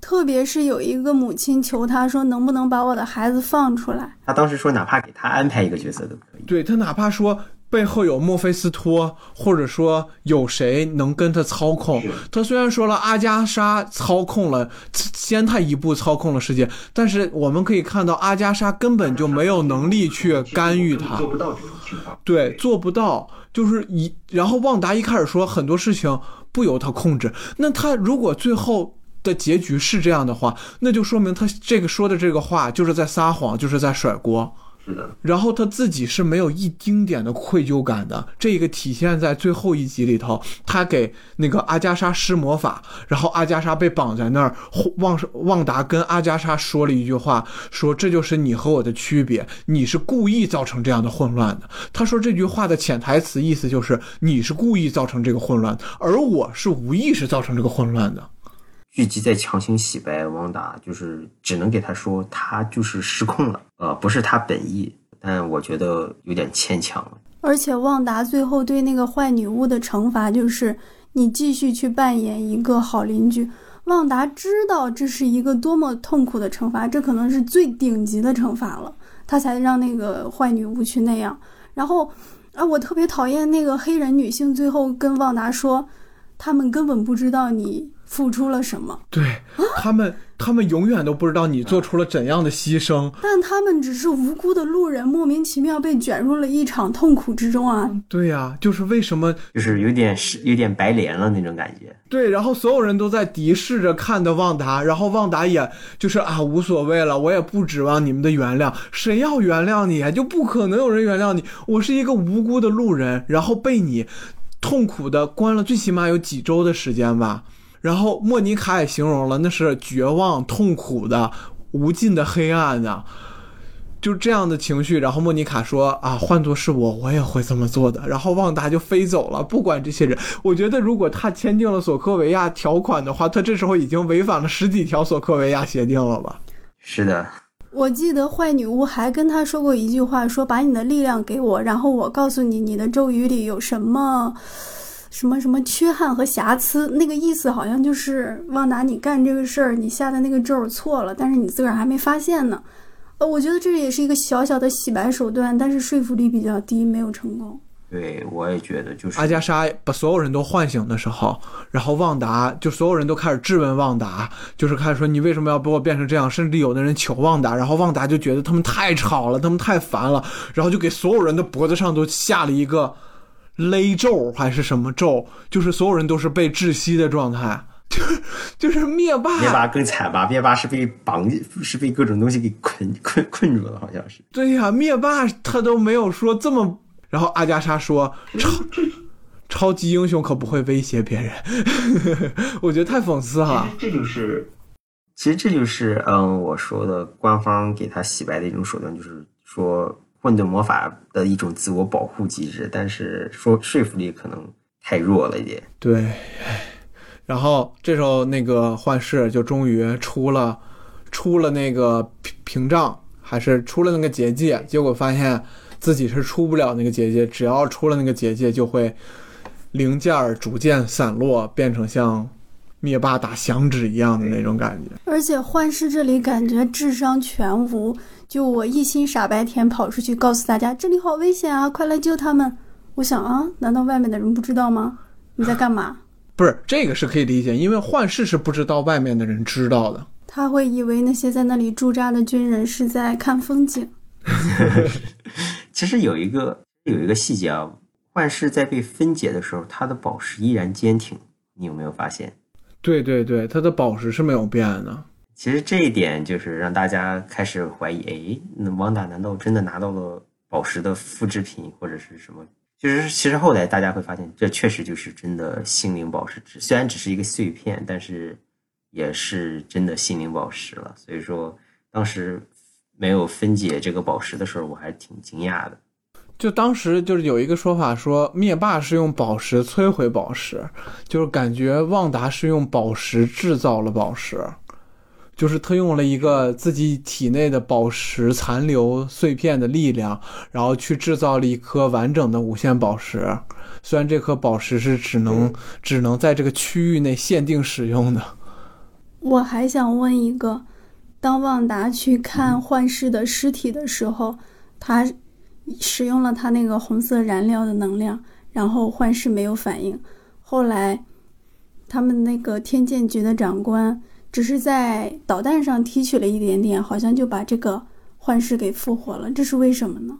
特别是有一个母亲求他说：“能不能把我的孩子放出来？”他当时说：“哪怕给他安排一个角色都可以。”对他哪怕说背后有墨菲斯托，或者说有谁能跟他操控。他虽然说了阿加莎操控了，先他一步操控了世界，但是我们可以看到阿加莎根本就没有能力去干预他，做不到这种情况。对，做不到。就是一，然后旺达一开始说很多事情不由他控制，那他如果最后。的结局是这样的话，那就说明他这个说的这个话就是在撒谎，就是在甩锅。是的。然后他自己是没有一丁点的愧疚感的，这个体现在最后一集里头，他给那个阿加莎施魔法，然后阿加莎被绑在那儿，旺旺达跟阿加莎说了一句话，说这就是你和我的区别，你是故意造成这样的混乱的。他说这句话的潜台词意思就是你是故意造成这个混乱，而我是无意识造成这个混乱的。剧集在强行洗白汪达，就是只能给他说他就是失控了，呃，不是他本意，但我觉得有点牵强。而且旺达最后对那个坏女巫的惩罚就是你继续去扮演一个好邻居。旺达知道这是一个多么痛苦的惩罚，这可能是最顶级的惩罚了，他才让那个坏女巫去那样。然后啊，我特别讨厌那个黑人女性最后跟旺达说，他们根本不知道你。付出了什么？对他们，他们永远都不知道你做出了怎样的牺牲。但他们只是无辜的路人，莫名其妙被卷入了一场痛苦之中啊！对呀，就是为什么，就是有点是有点白莲了那种感觉。对，然后所有人都在敌视着看的旺达，然后旺达也就是啊无所谓了，我也不指望你们的原谅，谁要原谅你啊？就不可能有人原谅你。我是一个无辜的路人，然后被你痛苦的关了，最起码有几周的时间吧。然后莫妮卡也形容了，那是绝望、痛苦的、无尽的黑暗的，就这样的情绪。然后莫妮卡说：“啊，换作是我，我也会这么做的。”然后旺达就飞走了，不管这些人。我觉得，如果他签订了索科维亚条款的话，他这时候已经违反了十几条索科维亚协定了吧？是的。我记得坏女巫还跟他说过一句话，说：“把你的力量给我，然后我告诉你，你的咒语里有什么。”什么什么缺憾和瑕疵，那个意思好像就是旺达，你干这个事儿，你下的那个咒错了，但是你自个儿还没发现呢。呃，我觉得这也是一个小小的洗白手段，但是说服力比较低，没有成功。对，我也觉得就是阿加莎把所有人都唤醒的时候，然后旺达就所有人都开始质问旺达，就是开始说你为什么要把我变成这样，甚至有的人求旺达，然后旺达就觉得他们太吵了，他们太烦了，然后就给所有人的脖子上都下了一个勒咒还是什么咒，就是所有人都是被窒息的状态，就是就是灭霸，灭霸更惨吧？灭霸是被绑，是被各种东西给 困困困住了，好像是。对呀，灭霸他都没有说这么。然后阿加莎说：“超超级英雄可不会威胁别人。”我觉得太讽刺了。这就是，其实这就是嗯，我说的官方给他洗白的一种手段，就是说混沌魔法的一种自我保护机制，但是说说服力可能太弱了一点。对。然后这时候那个幻视就终于出了出了那个屏屏障，还是出了那个结界，结果发现。自己是出不了那个结界，只要出了那个结界，就会零件逐渐散落，变成像灭霸打响指一样的那种感觉。而且幻视这里感觉智商全无，就我一心傻白甜跑出去告诉大家这里好危险啊，快来救他们！我想啊，难道外面的人不知道吗？你在干嘛？不是这个是可以理解，因为幻视是不知道外面的人知道的，他会以为那些在那里驻扎的军人是在看风景。其实有一个有一个细节啊，幻视在被分解的时候，它的宝石依然坚挺。你有没有发现？对对对，它的宝石是没有变的。其实这一点就是让大家开始怀疑：哎，那王达难道真的拿到了宝石的复制品或者是什么？就是其实后来大家会发现，这确实就是真的心灵宝石，虽然只是一个碎片，但是也是真的心灵宝石了。所以说当时。没有分解这个宝石的时候，我还是挺惊讶的。就当时就是有一个说法说，灭霸是用宝石摧毁宝石，就是感觉旺达是用宝石制造了宝石，就是他用了一个自己体内的宝石残留碎片的力量，然后去制造了一颗完整的无限宝石。虽然这颗宝石是只能只能在这个区域内限定使用的。我还想问一个。当旺达去看幻视的尸体的时候，他使用了他那个红色燃料的能量，然后幻视没有反应。后来，他们那个天剑局的长官只是在导弹上提取了一点点，好像就把这个幻视给复活了。这是为什么呢？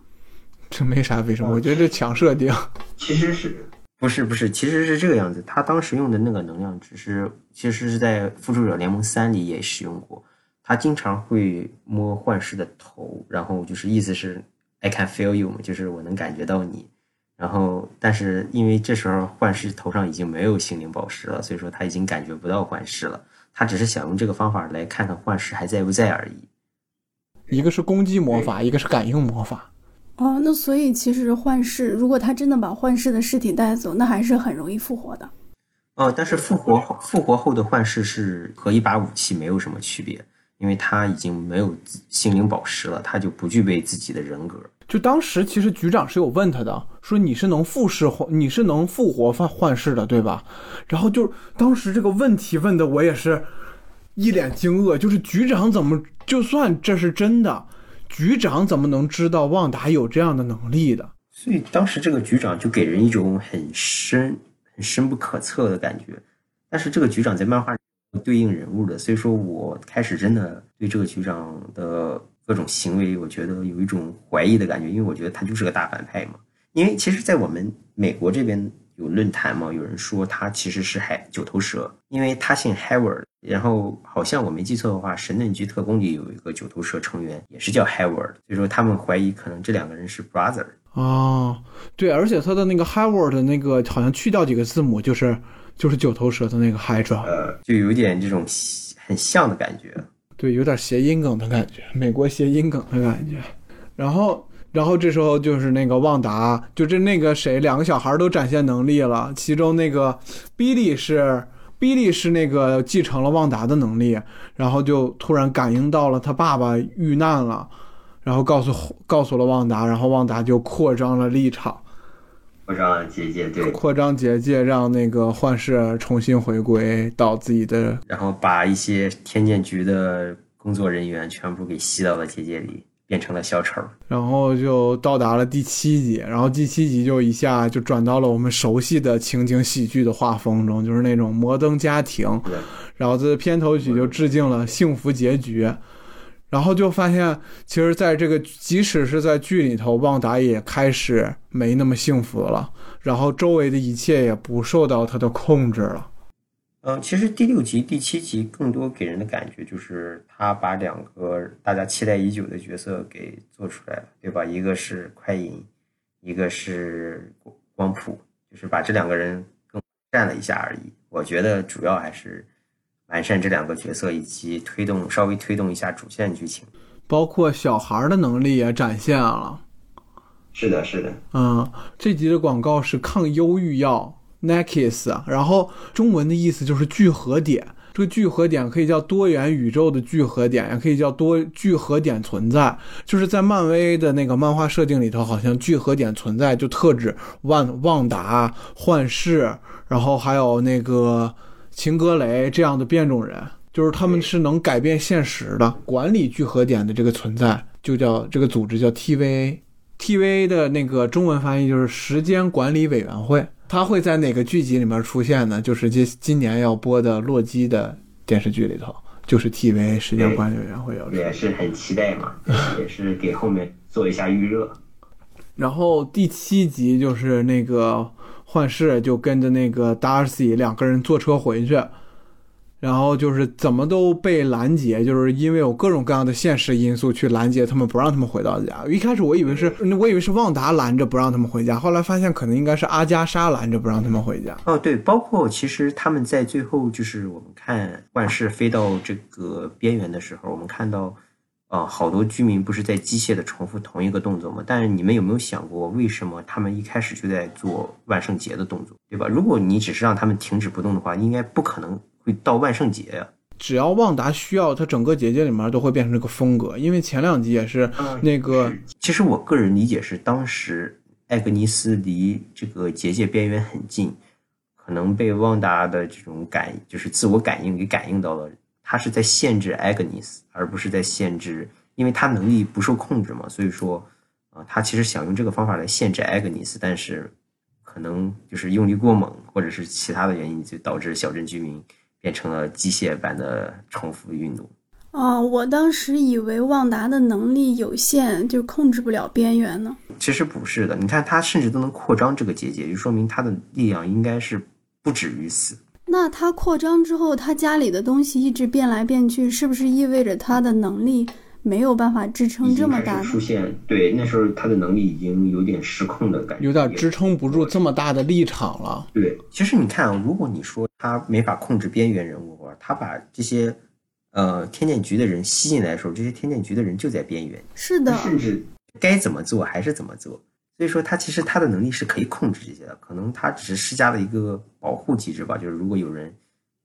这没啥为什么，我觉得这强设定。其实是不是不是，其实是这个样子。他当时用的那个能量，只是其实是在《复仇者联盟三》里也使用过。他经常会摸幻视的头，然后就是意思是 I can feel you，就是我能感觉到你。然后，但是因为这时候幻视头上已经没有心灵宝石了，所以说他已经感觉不到幻视了。他只是想用这个方法来看看幻视还在不在而已。一个是攻击魔法，一个是感应魔法。哦，那所以其实幻视如果他真的把幻视的尸体带走，那还是很容易复活的。哦，但是复活复活后的幻视是和一把武器没有什么区别。因为他已经没有心灵宝石了，他就不具备自己的人格。就当时其实局长是有问他的，说你是能复世幻，你是能复活幻幻视的，对吧？然后就当时这个问题问的我也是一脸惊愕，就是局长怎么就算这是真的，局长怎么能知道旺达有这样的能力的？所以当时这个局长就给人一种很深、很深不可测的感觉。但是这个局长在漫画。对应人物的，所以说我开始真的对这个局长的各种行为，我觉得有一种怀疑的感觉，因为我觉得他就是个大反派嘛。因为其实，在我们美国这边有论坛嘛，有人说他其实是海九头蛇，因为他姓 Howard，然后好像我没记错的话，神盾局特工里有一个九头蛇成员也是叫 Howard，所以说他们怀疑可能这两个人是 brother。哦，对，而且他的那个 Howard 的那个好像去掉几个字母，就是。就是九头蛇的那个 Hydra，呃，就有点这种很像的感觉，对，有点谐音梗的感觉，美国谐音梗的感觉。然后，然后这时候就是那个旺达，就这那个谁，两个小孩都展现能力了。其中那个 Billy 是 Billy 是那个继承了旺达的能力，然后就突然感应到了他爸爸遇难了，然后告诉告诉了旺达，然后旺达就扩张了立场。扩张结界，对，扩张结界，让那个幻视重新回归到自己的，然后把一些天剑局的工作人员全部给吸到了结界里。变成了小丑。然后就到达了第七集，然后第七集就一下就转到了我们熟悉的情景喜剧的画风中，就是那种摩登家庭。然后这片头曲就致敬了幸福结局。然后就发现，其实在这个即使是在剧里头，旺达也开始没那么幸福了，然后周围的一切也不受到他的控制了。嗯，其实第六集、第七集更多给人的感觉就是他把两个大家期待已久的角色给做出来了，对吧？一个是快银，一个是光谱，就是把这两个人更占了一下而已。我觉得主要还是完善这两个角色，以及推动稍微推动一下主线剧情，包括小孩的能力也展现了。是的，是的。嗯，这集的广告是抗忧郁药。Nexus，然后中文的意思就是聚合点。这个聚合点可以叫多元宇宙的聚合点，也可以叫多聚合点存在。就是在漫威的那个漫画设定里头，好像聚合点存在就特指万旺达、幻视，然后还有那个秦格雷这样的变种人，就是他们是能改变现实的。管理聚合点的这个存在，就叫这个组织叫 TVA。TVA 的那个中文翻译就是时间管理委员会。他会在哪个剧集里面出现呢？就是今今年要播的《洛基》的电视剧里头，就是 TVA 时间管理委员会要也是很期待嘛，也是给后面做一下预热。然后第七集就是那个幻视就跟着那个 Darcy 两个人坐车回去。然后就是怎么都被拦截，就是因为有各种各样的现实因素去拦截他们，不让他们回到家。一开始我以为是，我以为是旺达拦着不让他们回家，后来发现可能应该是阿加莎拦着不让他们回家。哦，对，包括其实他们在最后就是我们看幻视飞到这个边缘的时候，我们看到，啊，好多居民不是在机械的重复同一个动作吗？但是你们有没有想过，为什么他们一开始就在做万圣节的动作，对吧？如果你只是让他们停止不动的话，应该不可能。会到万圣节呀！只要旺达需要，它整个结界里面都会变成这个风格。因为前两集也是那个。其实我个人理解是，当时艾格尼斯离这个结界边缘很近，可能被旺达的这种感，就是自我感应给感应到了，他是在限制 Agnes，，而不是在限制，因为他能力不受控制嘛。所以说，啊，他其实想用这个方法来限制 Agnes，，但是可能就是用力过猛，或者是其他的原因，就导致小镇居民。变成了机械般的重复运动。哦，我当时以为旺达的能力有限，就控制不了边缘呢。其实不是的，你看他甚至都能扩张这个结界，就说明他的力量应该是不止于此。那他扩张之后，他家里的东西一直变来变去，是不是意味着他的能力没有办法支撑这么大？出现对，那时候他的能力已经有点失控的感觉，有点支撑不住这么大的立场了。对，其实你看，如果你说。他没法控制边缘人物，他把这些呃天剑局的人吸进来的时候，这些天剑局的人就在边缘。是的，甚至该怎么做还是怎么做。所以说，他其实他的能力是可以控制这些的，可能他只是施加了一个保护机制吧。就是如果有人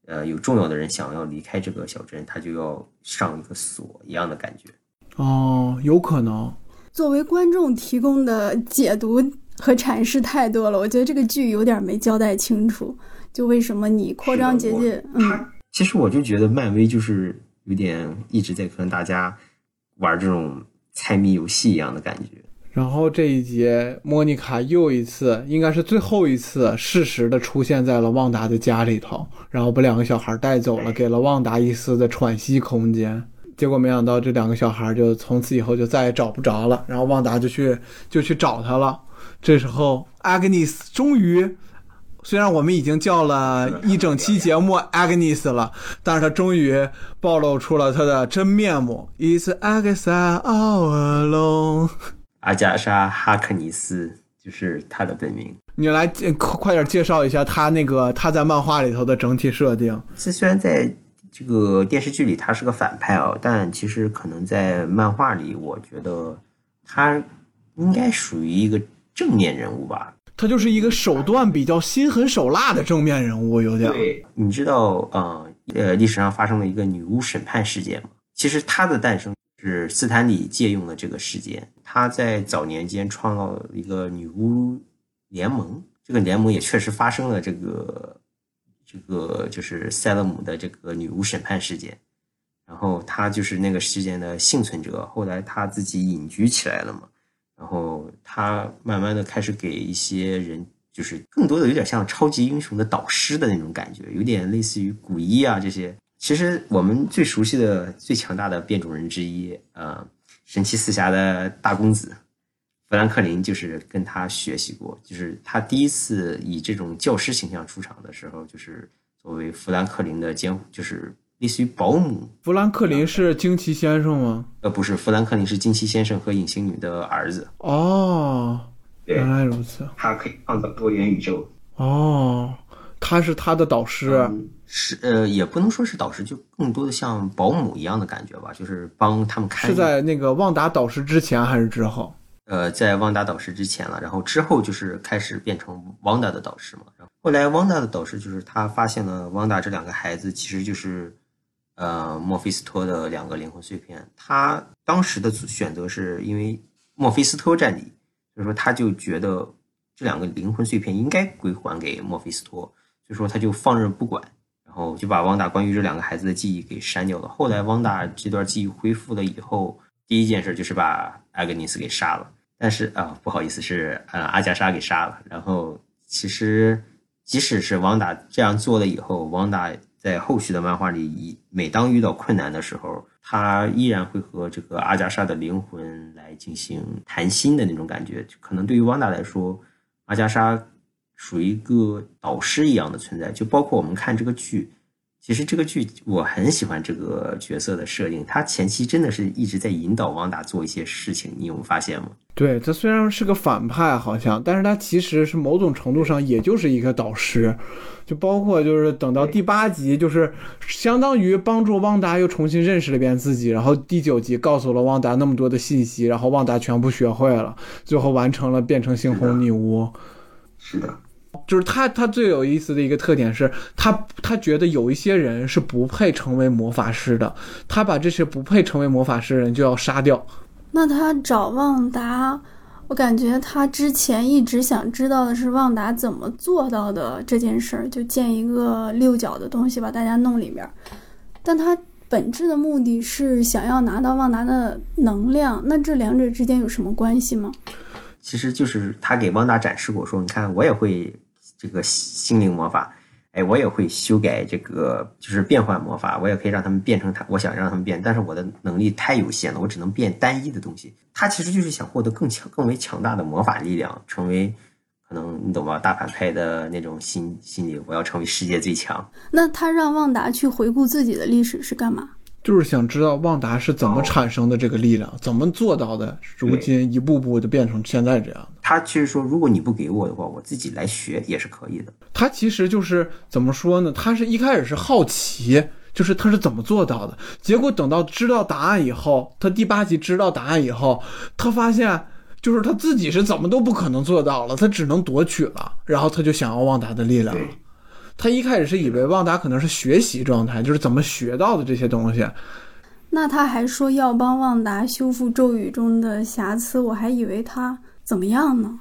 呃有重要的人想要离开这个小镇，他就要上一个锁一样的感觉。哦，有可能。作为观众提供的解读和阐释太多了，我觉得这个剧有点没交代清楚。就为什么你扩张结界？嗯，其实我就觉得漫威就是有点一直在跟大家玩这种猜谜游戏一样的感觉。然后这一节，莫妮卡又一次，应该是最后一次，适时的出现在了旺达的家里头，然后把两个小孩带走了，给了旺达一丝的喘息空间。结果没想到，这两个小孩就从此以后就再也找不着了。然后旺达就去就去找他了。这时候，，Agnes 终于。虽然我们已经叫了一整期节目 Agnes 了，但是他终于暴露出了他的真面目。Is Agatha all alone？阿加莎·哈克尼斯就是他的本名。你来快点介绍一下他那个他在漫画里头的整体设定。这虽然在这个电视剧里他是个反派哦，但其实可能在漫画里，我觉得他应该属于一个正面人物吧。他就是一个手段比较心狠手辣的正面人物，有点。对，你知道，呃，呃，历史上发生了一个女巫审判事件吗？其实它的诞生是斯坦李借用了这个事件，他在早年间创造了一个女巫联盟，这个联盟也确实发生了这个，这个就是塞勒姆的这个女巫审判事件。然后他就是那个事件的幸存者，后来他自己隐居起来了嘛，然后他慢慢的开始给一些人，就是更多的有点像超级英雄的导师的那种感觉，有点类似于古一啊这些。其实我们最熟悉的、最强大的变种人之一，呃，神奇四侠的大公子富兰克林，就是跟他学习过。就是他第一次以这种教师形象出场的时候，就是作为富兰克林的监，就是类似于保姆。富兰克林是惊奇先生吗？呃，不是，富兰克林是惊奇先生和隐形女的儿子。哦，原来如此。他可以创造多元宇宙。哦，他是他的导师。嗯是呃，也不能说是导师，就更多的像保姆一样的感觉吧，就是帮他们看。是在那个旺达导师之前还是之后？呃，在旺达导师之前了，然后之后就是开始变成旺达的导师嘛。然后后来旺达的导师就是他发现了旺达这两个孩子其实就是呃墨菲斯托的两个灵魂碎片。他当时的选择是因为墨菲斯托占理，所以说他就觉得这两个灵魂碎片应该归还给墨菲斯托，所以说他就放任不管。哦就把汪达关于这两个孩子的记忆给删掉了。后来汪达这段记忆恢复了以后，第一件事就是把艾格尼斯给杀了。但是啊，不好意思，是呃阿加莎给杀了。然后其实即使是汪达这样做了以后，汪达在后续的漫画里，每当遇到困难的时候，他依然会和这个阿加莎的灵魂来进行谈心的那种感觉。可能对于汪达来说，阿加莎。属于一个导师一样的存在，就包括我们看这个剧，其实这个剧我很喜欢这个角色的设定，他前期真的是一直在引导汪达做一些事情，你有发现吗？对他虽然是个反派，好像，但是他其实是某种程度上也就是一个导师，就包括就是等到第八集，就是相当于帮助旺达又重新认识了一遍自己，然后第九集告诉了旺达那么多的信息，然后旺达全部学会了，最后完成了变成猩红女巫。是的。就是他，他最有意思的一个特点是他，他觉得有一些人是不配成为魔法师的，他把这些不配成为魔法师的人就要杀掉。那他找旺达，我感觉他之前一直想知道的是旺达怎么做到的这件事儿，就建一个六角的东西把大家弄里面。但他本质的目的是想要拿到旺达的能量，那这两者之间有什么关系吗？其实就是他给旺达展示过，说你看我也会。这个心灵魔法，哎，我也会修改这个，就是变换魔法，我也可以让他们变成他，我想让他们变，但是我的能力太有限了，我只能变单一的东西。他其实就是想获得更强、更为强大的魔法力量，成为可能你懂吧？大反派的那种心心理，我要成为世界最强。那他让旺达去回顾自己的历史是干嘛？就是想知道旺达是怎么产生的这个力量，怎么做到的，如今一步步的变成现在这样的。他其实说，如果你不给我的话，我自己来学也是可以的。他其实就是怎么说呢？他是一开始是好奇，就是他是怎么做到的。结果等到知道答案以后，他第八集知道答案以后，他发现就是他自己是怎么都不可能做到了，他只能夺取了。然后他就想要旺达的力量。他一开始是以为旺达可能是学习状态，就是怎么学到的这些东西。那他还说要帮旺达修复咒语中的瑕疵，我还以为他怎么样呢？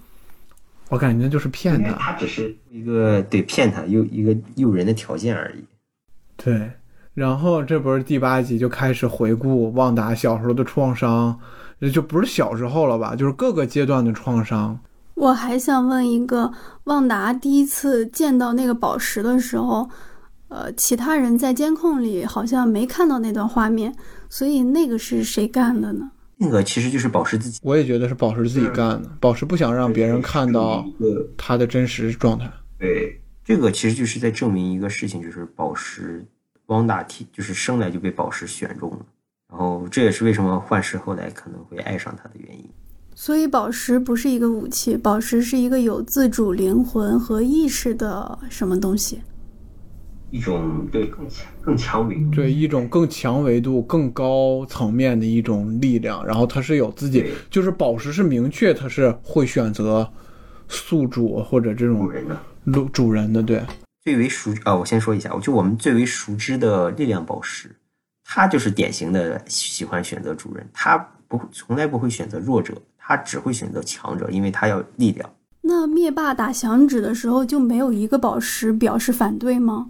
我感觉就是骗他，他只是一个对骗他诱一个诱人的条件而已。对，然后这不是第八集就开始回顾旺达小时候的创伤，就不是小时候了吧？就是各个阶段的创伤。我还想问一个，旺达第一次见到那个宝石的时候，呃，其他人在监控里好像没看到那段画面，所以那个是谁干的呢？那个其实就是宝石自己，我也觉得是宝石自己干的。宝石不想让别人看到他的真实状态。对，这个其实就是在证明一个事情，就是宝石汪大体就是生来就被宝石选中了，然后这也是为什么幻视后来可能会爱上他的原因。所以，宝石不是一个武器，宝石是一个有自主灵魂和意识的什么东西？一种对更强、更强维度，对一种更强维度、更高层面的一种力量。然后它是有自己，就是宝石是明确它是会选择宿主或者这种主人的主主人的。对，最为熟啊，我先说一下，就我们最为熟知的力量宝石，它就是典型的喜欢选择主人，它不从来不会选择弱者。他只会选择强者，因为他要力量。那灭霸打响指的时候，就没有一个宝石表示反对吗？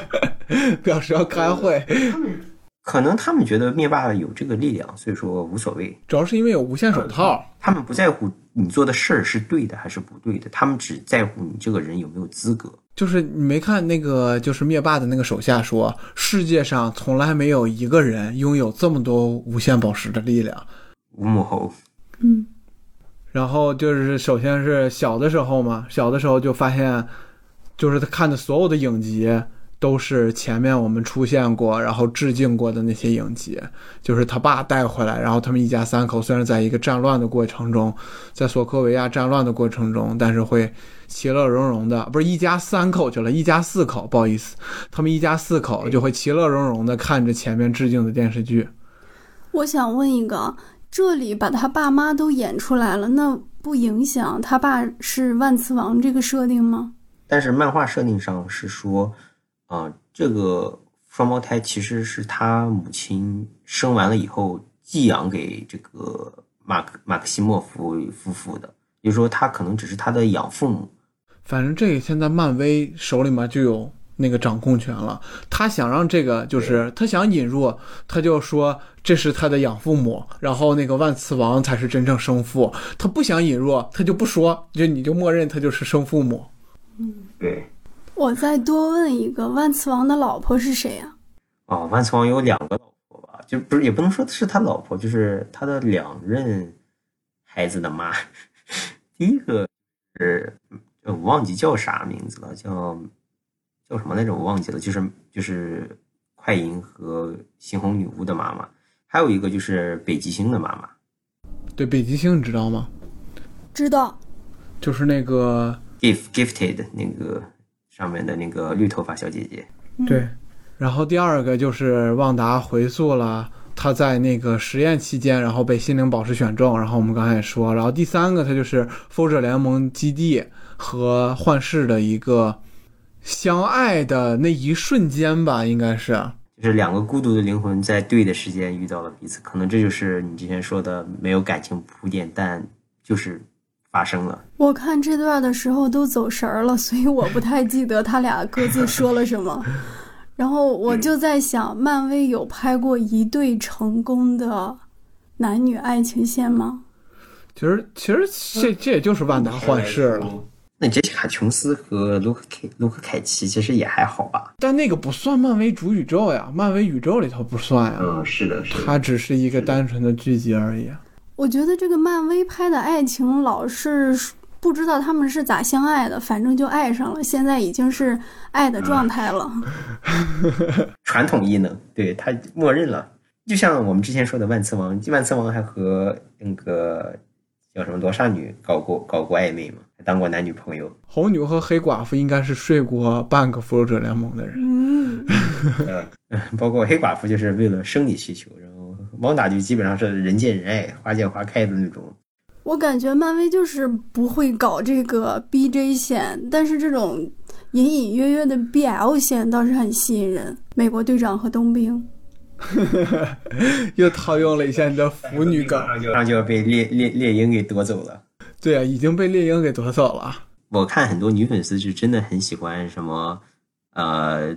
表示要开会。他们可能他们觉得灭霸有这个力量，所以说无所谓。主要是因为有无限手套。他们不在乎你做的事儿是对的还是不对的，他们只在乎你这个人有没有资格。就是你没看那个，就是灭霸的那个手下说，世界上从来没有一个人拥有这么多无限宝石的力量。吴木猴，嗯，然后就是首先是小的时候嘛，小的时候就发现，就是他看的所有的影集都是前面我们出现过，然后致敬过的那些影集，就是他爸带回来，然后他们一家三口虽然在一个战乱的过程中，在索科维亚战乱的过程中，但是会其乐融融的，不是一家三口去了，一家四口，不好意思，他们一家四口就会其乐融融的看着前面致敬的电视剧。我想问一个，这里把他爸妈都演出来了，那不影响他爸是万磁王这个设定吗？但是漫画设定上是说，啊、这个双胞胎其实是他母亲生完了以后寄养给这个马克马克西莫夫夫妇的，也就是说他可能只是他的养父母。反正这个现在漫威手里面就有那个掌控权了。他想让这个，就是他想引入，他就说这是他的养父母，然后那个万磁王才是真正生父。他不想引入，他就不说，就你就默认他就是生父母。嗯对，我再多问一个，万磁王的老婆是谁呀、哦，万磁王有两个老婆吧，就不是也不能说是他老婆，就是他的两任孩子的妈。第一个是呃我忘记叫啥名字了，叫叫什么来着？我忘记了，就是就是快银和猩红女巫的妈妈，还有一个就是北极星的妈妈。对，北极星你知道吗？知道，就是那个 gift gifted 那个上面的那个绿头发小姐姐，对，然后第二个就是旺达回溯了他在那个实验期间，然后被心灵宝石选中，然后我们刚才也说，然后第三个他就是复仇者联盟基地和幻视的一个相爱的那一瞬间吧，应该是。就是两个孤独的灵魂在对的时间遇到了彼此，可能这就是你之前说的没有感情铺垫，但就是发生了。我看这段的时候都走神儿了，所以我不太记得他俩各自说了什么。然后我就在想，漫威有拍过一对成功的男女爱情线吗？其实，其实这这也就是万达幻视了，那杰西卡·琼斯和卢克凯卢克凯奇其实也还好吧？但那个不算漫威主宇宙呀，漫威宇宙里头不算呀，嗯，是的，是它只是一个单纯的剧集而已。我觉得这个漫威拍的爱情老是不知道他们是咋相爱的，反正就爱上了，现在已经是爱的状态了。传统异能，对他默认了。就像我们之前说的万磁王，万磁王还和那个叫什么罗刹女搞过搞过暧昧嘛，还当过男女朋友。红牛和黑寡妇应该是睡过半个复仇者联盟的人。嗯，嗯，包括黑寡妇就是为了生理需求，然后汪达就基本上是人见人爱、花见花开的那种。我感觉漫威就是不会搞这个 BJ 线，但是这种隐隐约约的 BL 线倒是很吸引人。美国队长和冬兵，又套用了一下你的腐女梗。马上就要被猎猎猎鹰给夺走了。对啊，已经被猎鹰给夺走了。我看很多女粉丝是真的很喜欢什么，呃，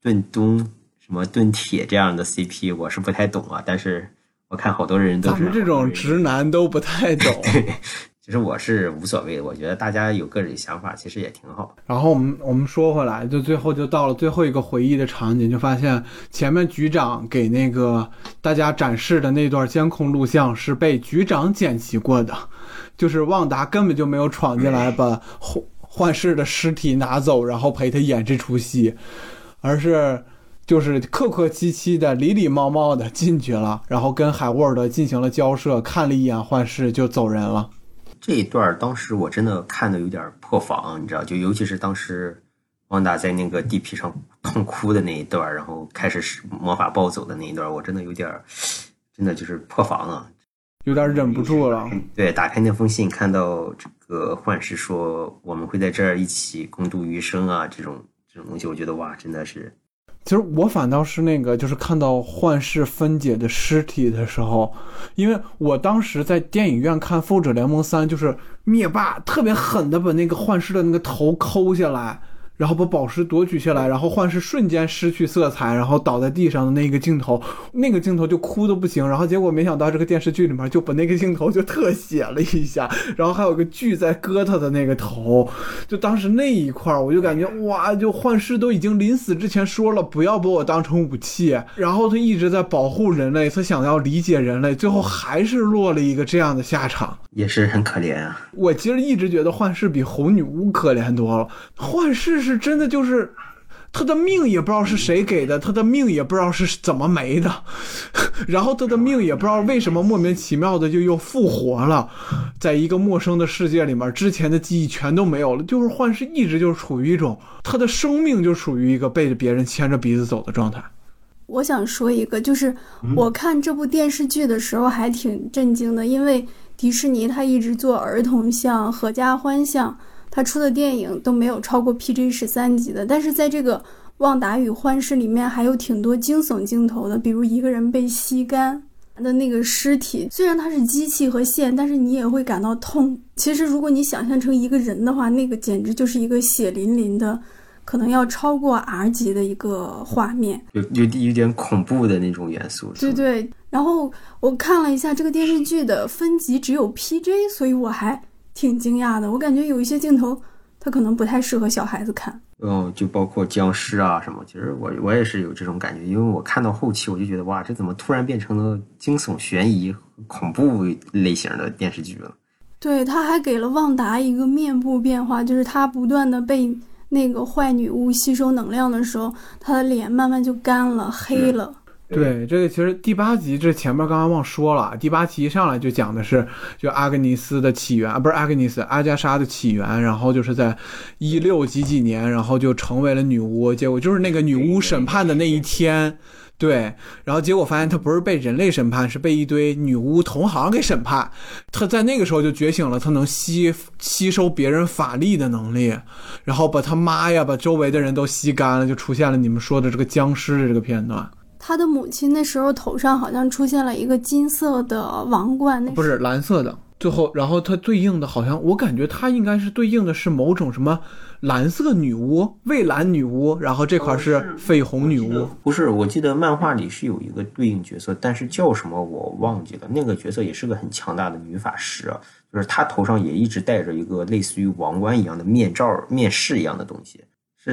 盾东什么盾铁这样的 CP，我是不太懂啊。但是我看好多人都是这种直男都不太懂。对，其实我是无所谓的，我觉得大家有个人想法，其实也挺好。然后我们我们说回来，就最后就到了最后一个回忆的场景，就发现前面局长给那个大家展示的那段监控录像是被局长剪辑过的，就是旺达根本就没有闯进来把幻幻视的尸体拿走，然后陪他演这出戏，而是。就是客客气气的、礼礼貌貌的进去了，然后跟海沃尔德进行了交涉，看了一眼幻视就走人了。这一段当时我真的看的有点破防，你知道，就尤其是当时旺达在那个地皮上痛哭的那一段，然后开始使魔法暴走的那一段，我真的有点，真的就是破防了，有点忍不住了。对，打开那封信，看到这个幻视说我们会在这儿一起共度余生啊，这种这种东西，我觉得哇，真的是。其实我反倒是那个，就是看到幻视分解的尸体的时候，因为我当时在电影院看《复仇者联盟三》，就是灭霸特别狠的把那个幻视的那个头抠下来，然后把宝石夺取下来，然后幻视瞬间失去色彩，然后倒在地上的那个镜头，那个镜头就哭的不行。然后结果没想到这个电视剧里面就把那个镜头就特写了一下，然后还有个锯在割他的那个头，就当时那一块儿我就感觉哇，就幻视都已经临死之前说了不要把我当成武器，然后他一直在保护人类，他想要理解人类，最后还是落了一个这样的下场。也是很可怜啊。我其实一直觉得幻视比红女巫可怜多了。幻视是真的就是，他的命也不知道是谁给的，他的命也不知道是怎么没的，然后他的命也不知道为什么莫名其妙的就又复活了，在一个陌生的世界里面，之前的记忆全都没有了。就是幻视一直就是处于一种他的生命就属于一个被别人牵着鼻子走的状态。我想说一个，就是我看这部电视剧的时候还挺震惊的，因为迪士尼他一直做儿童像、合家欢向，它出的电影都没有超过 PG 十三级的。但是在这个《旺达与幻视》里面，还有挺多惊悚镜头的，比如一个人被吸干的那个尸体，虽然它是机器和线，但是你也会感到痛。其实如果你想象成一个人的话，那个简直就是一个血淋淋的。可能要超过 R 级的一个画面，有有有点恐怖的那种元素。对对，然后我看了一下这个电视剧的分级只有 PJ，所以我还挺惊讶的。我感觉有一些镜头它可能不太适合小孩子看。哦，就包括僵尸啊什么，其实我我也是有这种感觉，因为我看到后期我就觉得哇，这怎么突然变成了惊悚悬疑、恐怖类型的电视剧了？对，他还给了旺达一个面部变化，就是他不断的被。那个坏女巫吸收能量的时候，他的脸慢慢就干了、黑了。对，这个其实第八集这前面刚刚忘说了，第八集一上来就讲的是就阿格尼斯的起源啊，不是阿格尼斯，阿加莎的起源，然后就是在一六几几年，然后就成为了女巫，结果就是那个女巫审判的那一天。对，然后结果发现他不是被人类审判，是被一堆女巫同行给审判。他在那个时候就觉醒了，他能吸吸收别人法力的能力，然后把他妈呀，把周围的人都吸干了，就出现了你们说的这个僵尸的这个片段。他的母亲那时候头上好像出现了一个金色的王冠，那不是蓝色的。最后，然后他对应的好像我感觉他应该是对应的是某种什么。蓝色女巫、蔚蓝女巫，然后这块是绯红女巫。不是，我记得漫画里是有一个对应角色，但是叫什么我忘记了。那个角色也是个很强大的女法师，就是她头上也一直戴着一个类似于王冠一样的面罩、面饰一样的东西。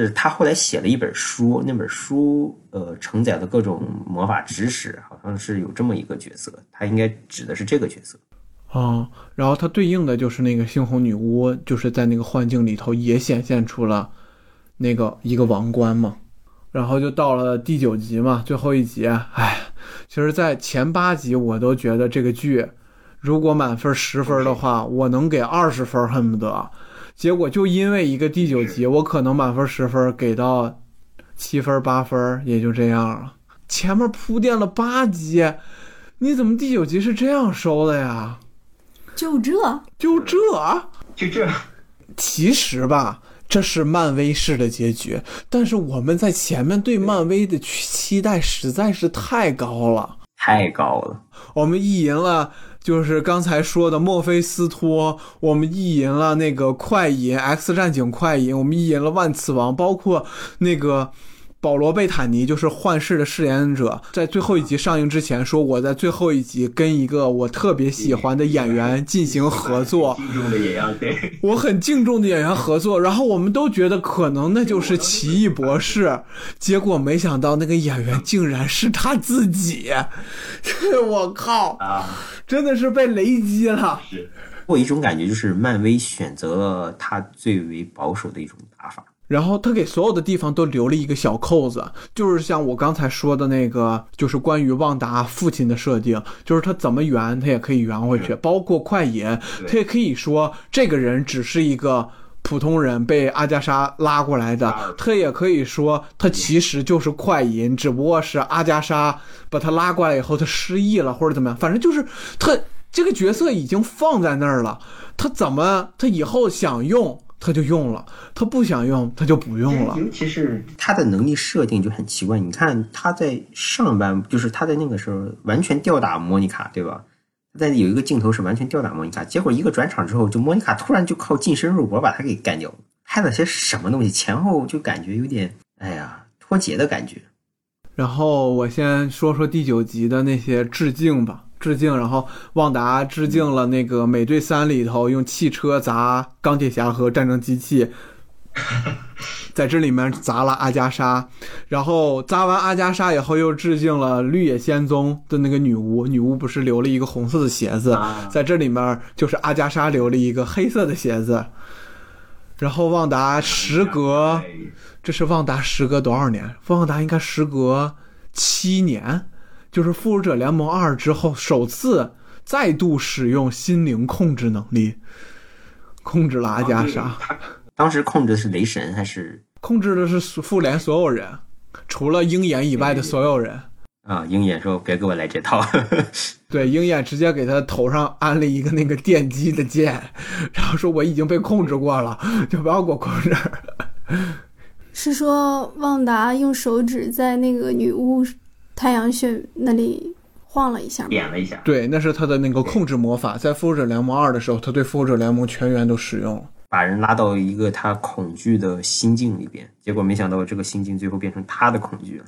是他后来写了一本书，那本书呃承载了各种魔法知识，好像是有这么一个角色。他应该指的是这个角色。啊，然后它对应的就是那个猩红女巫，就是在那个幻境里头也显现出了那个一个王冠嘛。然后就到了第九集嘛，最后一集，哎，其实，在前八集我都觉得这个剧如果满分十分的话，我能给二十分，恨不得。结果就因为一个第九集，我可能满分十分给到七分八分，也就这样了。前面铺垫了八集，你怎么第九集是这样收的呀？就这，就这，就这。其实吧，这是漫威式的结局，但是我们在前面对漫威的期待实在是太高了，太高了。我们意淫了，就是刚才说的墨菲斯托，我们意淫了那个快银 X 战警快银，我们意淫了万磁王，包括那个。保罗·贝坦尼就是幻视的饰演者，在最后一集上映之前说，我在最后一集跟一个我特别喜欢的演员进行合作，敬重的演员，对，我很敬重的演员合作。然后我们都觉得可能那就是奇异博士，结果没想到那个演员竟然是他自己，我靠啊，真的是被雷击了。我一种感觉就是漫威选择了他最为保守的一种打法。然后他给所有的地方都留了一个小扣子，就是像我刚才说的那个，就是关于旺达父亲的设定，就是他怎么圆他也可以圆回去，包括快银，他也可以说这个人只是一个普通人被阿加莎拉过来的，他也可以说他其实就是快银，只不过是阿加莎把他拉过来以后他失忆了或者怎么样，反正就是他这个角色已经放在那儿了，他怎么他以后想用。他就用了，他不想用，他就不用了。尤其是他的能力设定就很奇怪。你看他在上半，就是他在那个时候完全吊打莫妮卡，对吧？在有一个镜头是完全吊打莫妮卡，结果一个转场之后，就莫妮卡突然就靠近身肉搏把他给干掉了。拍了些什么东西，前后就感觉有点哎呀脱节的感觉。然后我先说说第九集的那些致敬吧，致敬。然后旺达致敬了那个《美队三》里头用汽车砸钢铁侠和战争机器，在这里面砸了阿加莎。然后砸完阿加莎以后，又致敬了绿野仙踪的那个女巫。女巫不是留了一个红色的鞋子，在这里面就是阿加莎留了一个黑色的鞋子。然后旺达时隔，这是旺达时隔多少年？旺达应该时隔七年，就是复仇者联盟二之后首次再度使用心灵控制能力，控制了阿加莎。当时控制的是雷神还是？控制的是复联所有人，除了鹰眼以外的所有人。啊！鹰眼说：“别给我来这套。”对，鹰眼直接给他头上安了一个那个电击的剑，然后说：“我已经被控制过了，就不要给我控制。”是说旺达用手指在那个女巫太阳穴那里晃了一下，点了一下。对，那是他的那个控制魔法，在复仇者联盟二的时候，他对复仇者联盟全员都使用了，把人拉到一个他恐惧的心境里边，结果没想到这个心境最后变成他的恐惧了，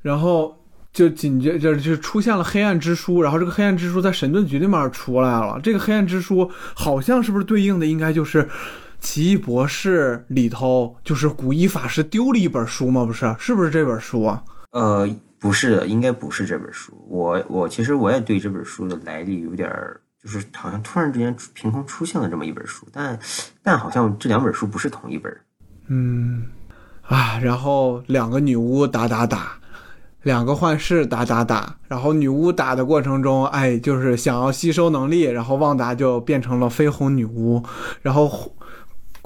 然后。就紧接着就出现了黑暗之书，然后这个黑暗之书在神盾局里面出来了。这个黑暗之书好像是不是对应的应该就是奇异博士里头，就是古一法师丢了一本书吗？不是，是不是这本书啊？呃，不是的，应该不是这本书。我我其实我也对这本书的来历有点儿，就是好像突然之间凭空出现了这么一本书，但但好像这两本书不是同一本。嗯，啊，然后两个女巫打打打。两个幻视打打打，然后女巫打的过程中，哎，就是想要吸收能力，然后旺达就变成了绯红女巫，然后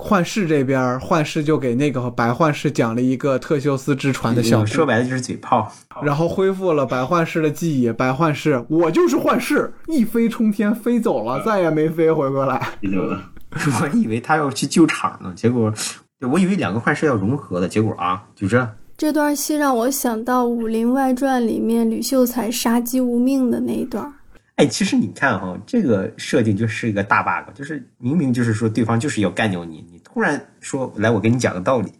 幻视这边幻视就给那个白幻视讲了一个特修斯之船的小说白了就是嘴炮，然后恢复了白幻视的记忆。白幻视，我就是幻视，一飞冲天飞走了，再也没飞回过来。我以为他要去救场呢，结果我以为两个幻视要融合的，结果啊，就这。这段戏让我想到《武林外传》里面吕秀才杀鸡无命的那一段。哎，其实你看哈，这个设定就是一个大 bug，就是明明就是说对方就是要干掉你，你突然说来我给你讲个道理，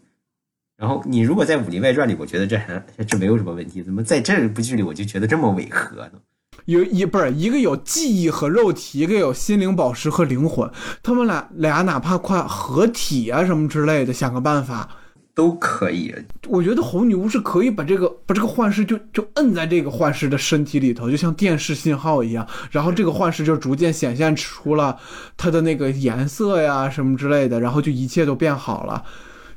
然后你如果在《武林外传》里，我觉得这还这没有什么问题，怎么在这部剧里我就觉得这么违和呢？有一不是一个有记忆和肉体，一个有心灵宝石和灵魂，他们俩俩哪怕快合体啊什么之类的，想个办法。都可以，我觉得红女巫是可以把这个把这个幻视就就摁在这个幻视的身体里头，就像电视信号一样，然后这个幻视就逐渐显现出了它的那个颜色呀什么之类的，然后就一切都变好了。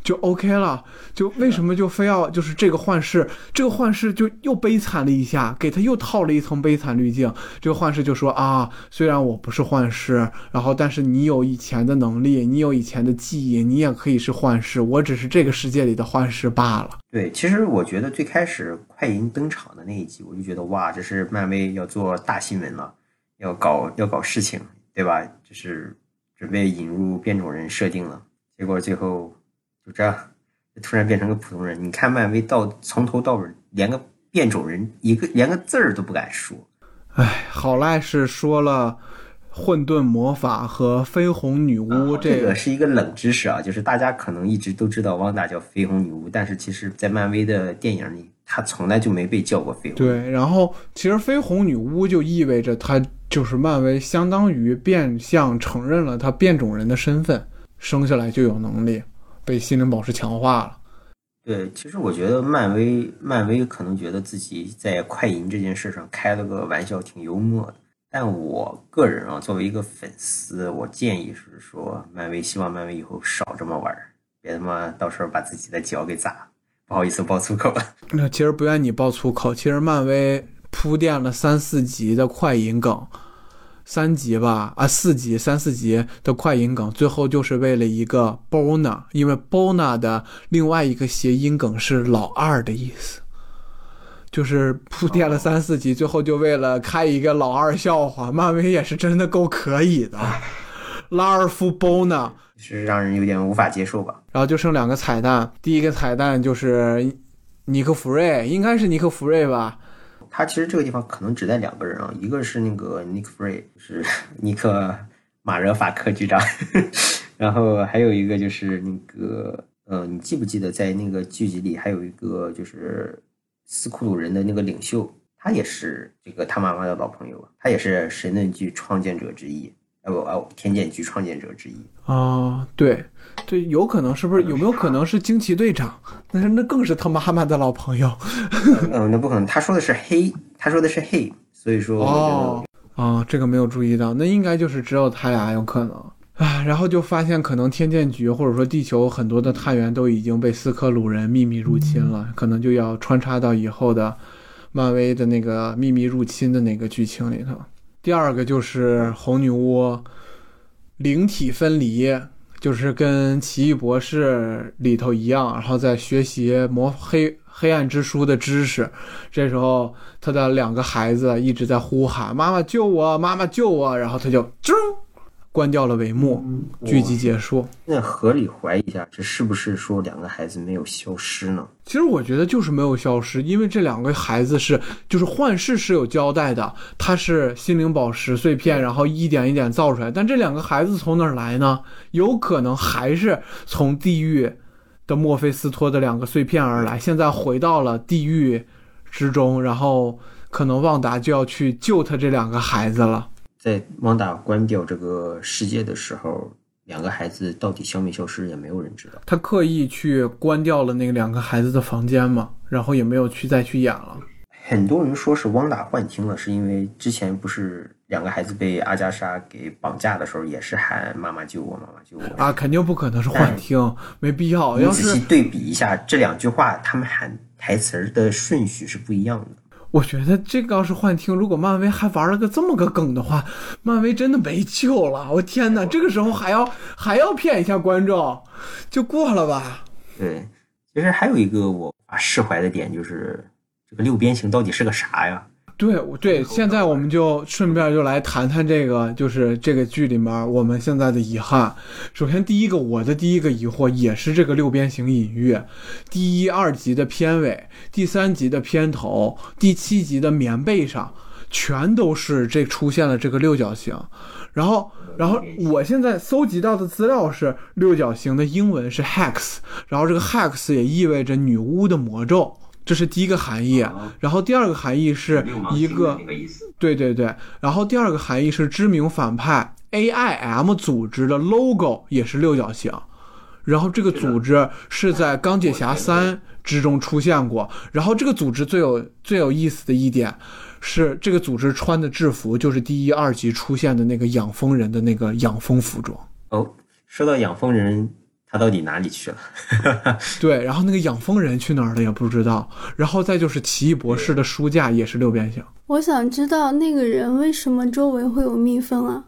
就 OK 了，就为什么就非要就是这个幻视，这个幻视就又悲惨了一下，给他又套了一层悲惨滤镜。这个幻视就说啊，虽然我不是幻视，然后但是你有以前的能力，你有以前的记忆，你也可以是幻视，我只是这个世界里的幻视罢了。对，其实我觉得最开始快银登场的那一集，我就觉得哇，这是漫威要做大新闻了，要搞要搞事情，对吧？就是准备引入变种人设定了，结果最后。就这样，突然变成个普通人。你看漫威到从头到尾连个变种人一个连个字儿都不敢说。哎，好赖是说了混沌魔法和绯红女巫，这个是一个冷知识啊。就是大家可能一直都知道汪达叫绯红女巫，但是其实在漫威的电影里，她从来就没被叫过绯红。对，然后其实绯红女巫就意味着她就是漫威相当于变相承认了她变种人的身份，生下来就有能力。被心灵宝石强化了。对，其实我觉得漫威，漫威可能觉得自己在快银这件事上开了个玩笑，挺幽默的。但我个人啊，作为一个粉丝，我建议是说，漫威希望漫威以后少这么玩儿，别他妈到时候把自己的脚给砸。不好意思，爆粗口了。那其实不愿你爆粗口，其实漫威铺垫了三四集的快银梗。三集吧，啊，四集，三四集的快银梗，最后就是为了一个 Bona，因为 Bona 的另外一个谐音梗是老二的意思，就是铺垫了三四集，最后就为了开一个老二笑话。漫威也是真的够可以的，拉尔夫 Bona 是让人有点无法接受吧。然后就剩两个彩蛋，第一个彩蛋就是尼克弗瑞，应该是尼克弗瑞吧。他其实这个地方可能只带两个人啊，一个是那个 Nick Fury，是 尼克马热法克局长，然后还有一个就是那个呃，你记不记得在那个剧集里还有一个就是斯库鲁人的那个领袖，他也是这个他妈妈的老朋友，他也是神盾局创建者之一，呃不呃天剑局创建者之一。啊，对，对，有可能是不是有没有可能是惊奇队长？那是那更是他妈妈的老朋友 嗯，那不可能，他说的是黑，他说的是黑，所以说哦哦啊，这个没有注意到，那应该就是只有他俩有可能啊。然后就发现可能天剑局或者说地球很多的探员都已经被斯科鲁人秘密入侵了，可能就要穿插到以后的漫威的那个秘密入侵的那个剧情里头。第二个就是红女巫灵体分离，就是跟奇异博士里头一样，然后在学习魔黑黑暗之书的知识。这时候他的两个孩子一直在呼喊：“妈妈救我，妈妈救我！”然后他就啾关掉了帷幕，剧集结束。那合理怀疑一下，这是不是说两个孩子没有消失呢？其实我觉得就是没有消失，因为这两个孩子是就是幻视是有交代的，他是心灵宝石碎片，然后一点一点造出来。但这两个孩子从哪儿来呢？有可能还是从地狱的墨菲斯托的两个碎片而来，现在回到了地狱之中，然后可能旺达就要去救他这两个孩子了。在汪达关掉这个世界的时候，两个孩子到底消没消失，也没有人知道。他刻意去关掉了那个两个孩子的房间嘛，然后也没有去再去演了。很多人说是汪达幻听了，是因为之前不是两个孩子被阿加莎给绑架的时候，也是喊“妈妈救我，妈妈救我”啊，肯定不可能是幻听，没必要。要是你仔细对比一下这两句话，他们喊台词儿的顺序是不一样的。我觉得这个要是幻听，如果漫威还玩了个这么个梗的话，漫威真的没救了。我天哪，这个时候还要还要骗一下观众，就过了吧。对，其实还有一个我啊释怀的点，就是这个六边形到底是个啥呀？对，我对，现在我们就顺便就来谈谈这个，就是这个剧里面我们现在的遗憾。首先，第一个，我的第一个疑惑也是这个六边形隐喻，第一、二集的片尾，第三集的片头，第七集的棉被上，全都是这出现了这个六角形。然后，然后我现在搜集到的资料是六角形的英文是 hex，然后这个 hex 也意味着女巫的魔咒。这是第一个含义，然后第二个含义是一个，对对对，然后第二个含义是知名反派 AIM 组织的 logo 也是六角形，然后这个组织是在钢铁侠三之中出现过，然后这个组织最有最有意思的一点是，这个组织穿的制服就是第一、二集出现的那个养蜂人的那个养蜂服装。哦，说到养蜂人。他到底哪里去了？对，然后那个养蜂人去哪儿了也不知道。然后再就是奇异博士的书架也是六边形。我想知道那个人为什么周围会有蜜蜂啊？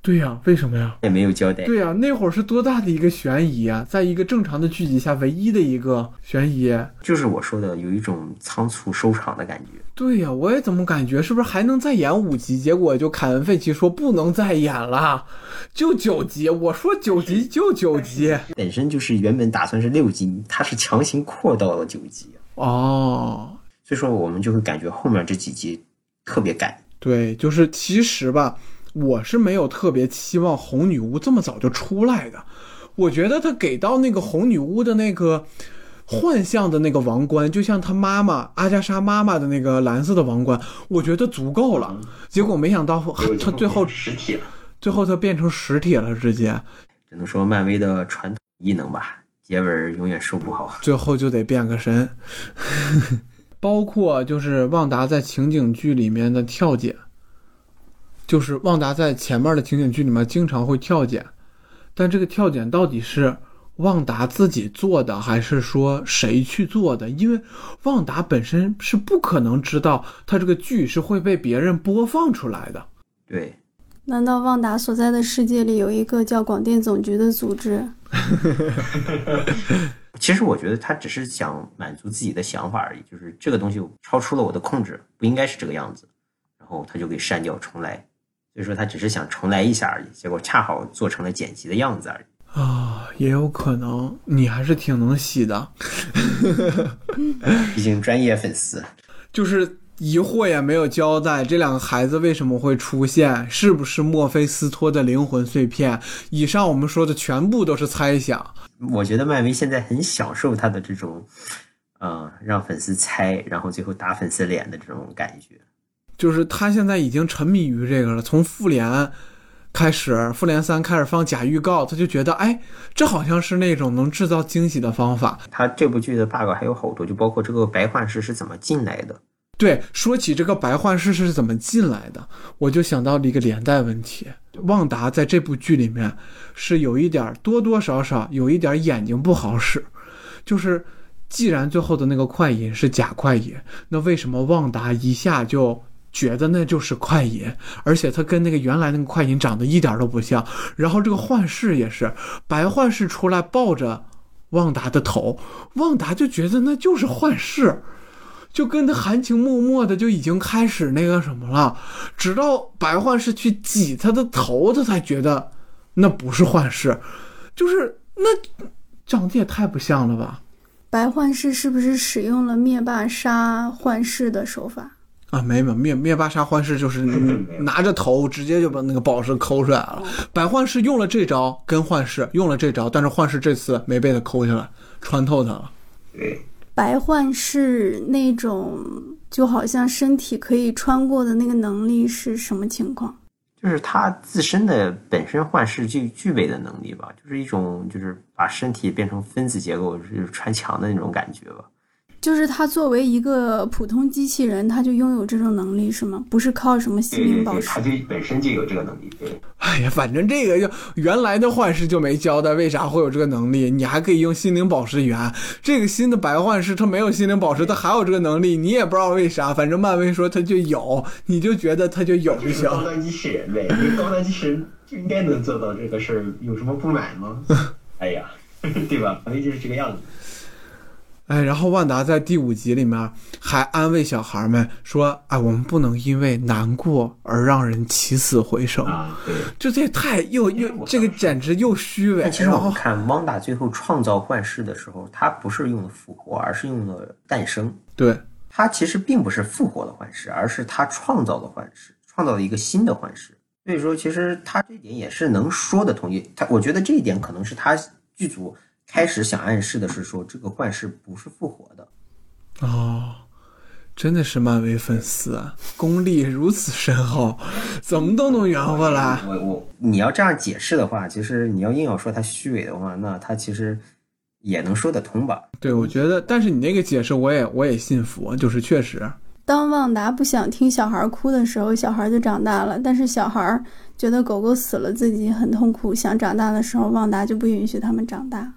对呀，为什么呀？也没有交代。对呀，那会儿是多大的一个悬疑啊！在一个正常的剧集下，唯一的一个悬疑，就是我说的有一种仓促收场的感觉。对呀，我也怎么感觉是不是还能再演五集？结果就凯文·费奇说不能再演了，就九集。我说九集就九集，本身就是原本打算是六集，他是强行扩到了九集。哦，所以说我们就会感觉后面这几集特别赶。对，就是其实吧，我是没有特别期望红女巫这么早就出来的。我觉得他给到那个红女巫的那个。幻象的那个王冠，就像他妈妈阿加莎妈妈的那个蓝色的王冠，我觉得足够了。结果没想到他最后实体了，最后他变成实体了，直接。只能说漫威的传统异能吧，结尾永远收不好，最后就得变个身。包括就是旺达在情景剧里面的跳剪，就是旺达在前面的情景剧里面经常会跳剪，但这个跳剪到底是？旺达自己做的，还是说谁去做的？因为旺达本身是不可能知道他这个剧是会被别人播放出来的。对，难道旺达所在的世界里有一个叫广电总局的组织？其实我觉得他只是想满足自己的想法而已，就是这个东西超出了我的控制，不应该是这个样子，然后他就给删掉重来。所以说他只是想重来一下而已，结果恰好做成了剪辑的样子而已。啊，也有可能，你还是挺能洗的，毕竟专业粉丝。就是疑惑也没有交代，这两个孩子为什么会出现？是不是墨菲斯托的灵魂碎片？以上我们说的全部都是猜想。我觉得漫威现在很享受他的这种，呃，让粉丝猜，然后最后打粉丝脸的这种感觉。就是他现在已经沉迷于这个了，从复联开始，复联三开始放假预告，他就觉得，哎，这好像是那种能制造惊喜的方法。他这部剧的 bug 还有好多，就包括这个白幻视是怎么进来的。对，说起这个白幻视是怎么进来的，我就想到了一个连带问题。旺达在这部剧里面是有一点多多少少有一点眼睛不好使，就是既然最后的那个快银是假快银，那为什么旺达一下就觉得那就是快银，而且他跟那个原来那个快银长得一点都不像？然后这个幻视也是白幻视出来抱着旺达的头，旺达就觉得那就是幻视。就跟他含情脉脉的就已经开始那个什么了，直到白幻视去挤他的头，他才觉得那不是幻视，就是那长得也太不像了吧？白幻视是不是使用了灭霸杀幻视的手法啊？没有，灭灭霸杀幻视就是 拿着头直接就把那个宝石抠出来了。白幻视用了这招跟幻视用了这招，但是幻视这次没被他抠下来，穿透他了。对。白幻视那种就好像身体可以穿过的那个能力是什么情况？就是他自身的本身幻视具具备的能力吧，就是一种就是把身体变成分子结构，就是穿墙的那种感觉吧。就是他作为一个普通机器人，他就拥有这种能力是吗？不是靠什么心灵宝石？他就本身就有这个能力。对。哎呀，反正这个就原来的幻视就没交代为啥会有这个能力，你还可以用心灵宝石圆。这个新的白幻视他没有心灵宝石，他还有这个能力，你也不知道为啥。反正漫威说他就有，你就觉得他就有就行。高端机器人呗，高端机器人就应该能做到这个事儿，有什么不满吗？哎呀，对吧？反正就是这个样子。哎，然后万达在第五集里面还安慰小孩们说：“哎，我们不能因为难过而让人起死回生。”啊，就这也太又又这个简直又虚伪。其实我们看汪达最后创造幻视的时候，他不是用的复活，而是用的诞生。对，他其实并不是复活的幻视，而是他创造的幻视，创造了一个新的幻视。所以说，其实他这点也是能说得通。他我觉得这一点可能是他剧组。开始想暗示的是说，这个幻视不是复活的，哦，真的是漫威粉丝啊，功力如此深厚，怎么都能圆回来。我我你要这样解释的话，其实你要硬要说他虚伪的话，那他其实也能说得通吧？对，我觉得，但是你那个解释我也我也信服，就是确实。当旺达不想听小孩哭的时候，小孩就长大了；但是小孩觉得狗狗死了自己很痛苦，想长大的时候，旺达就不允许他们长大。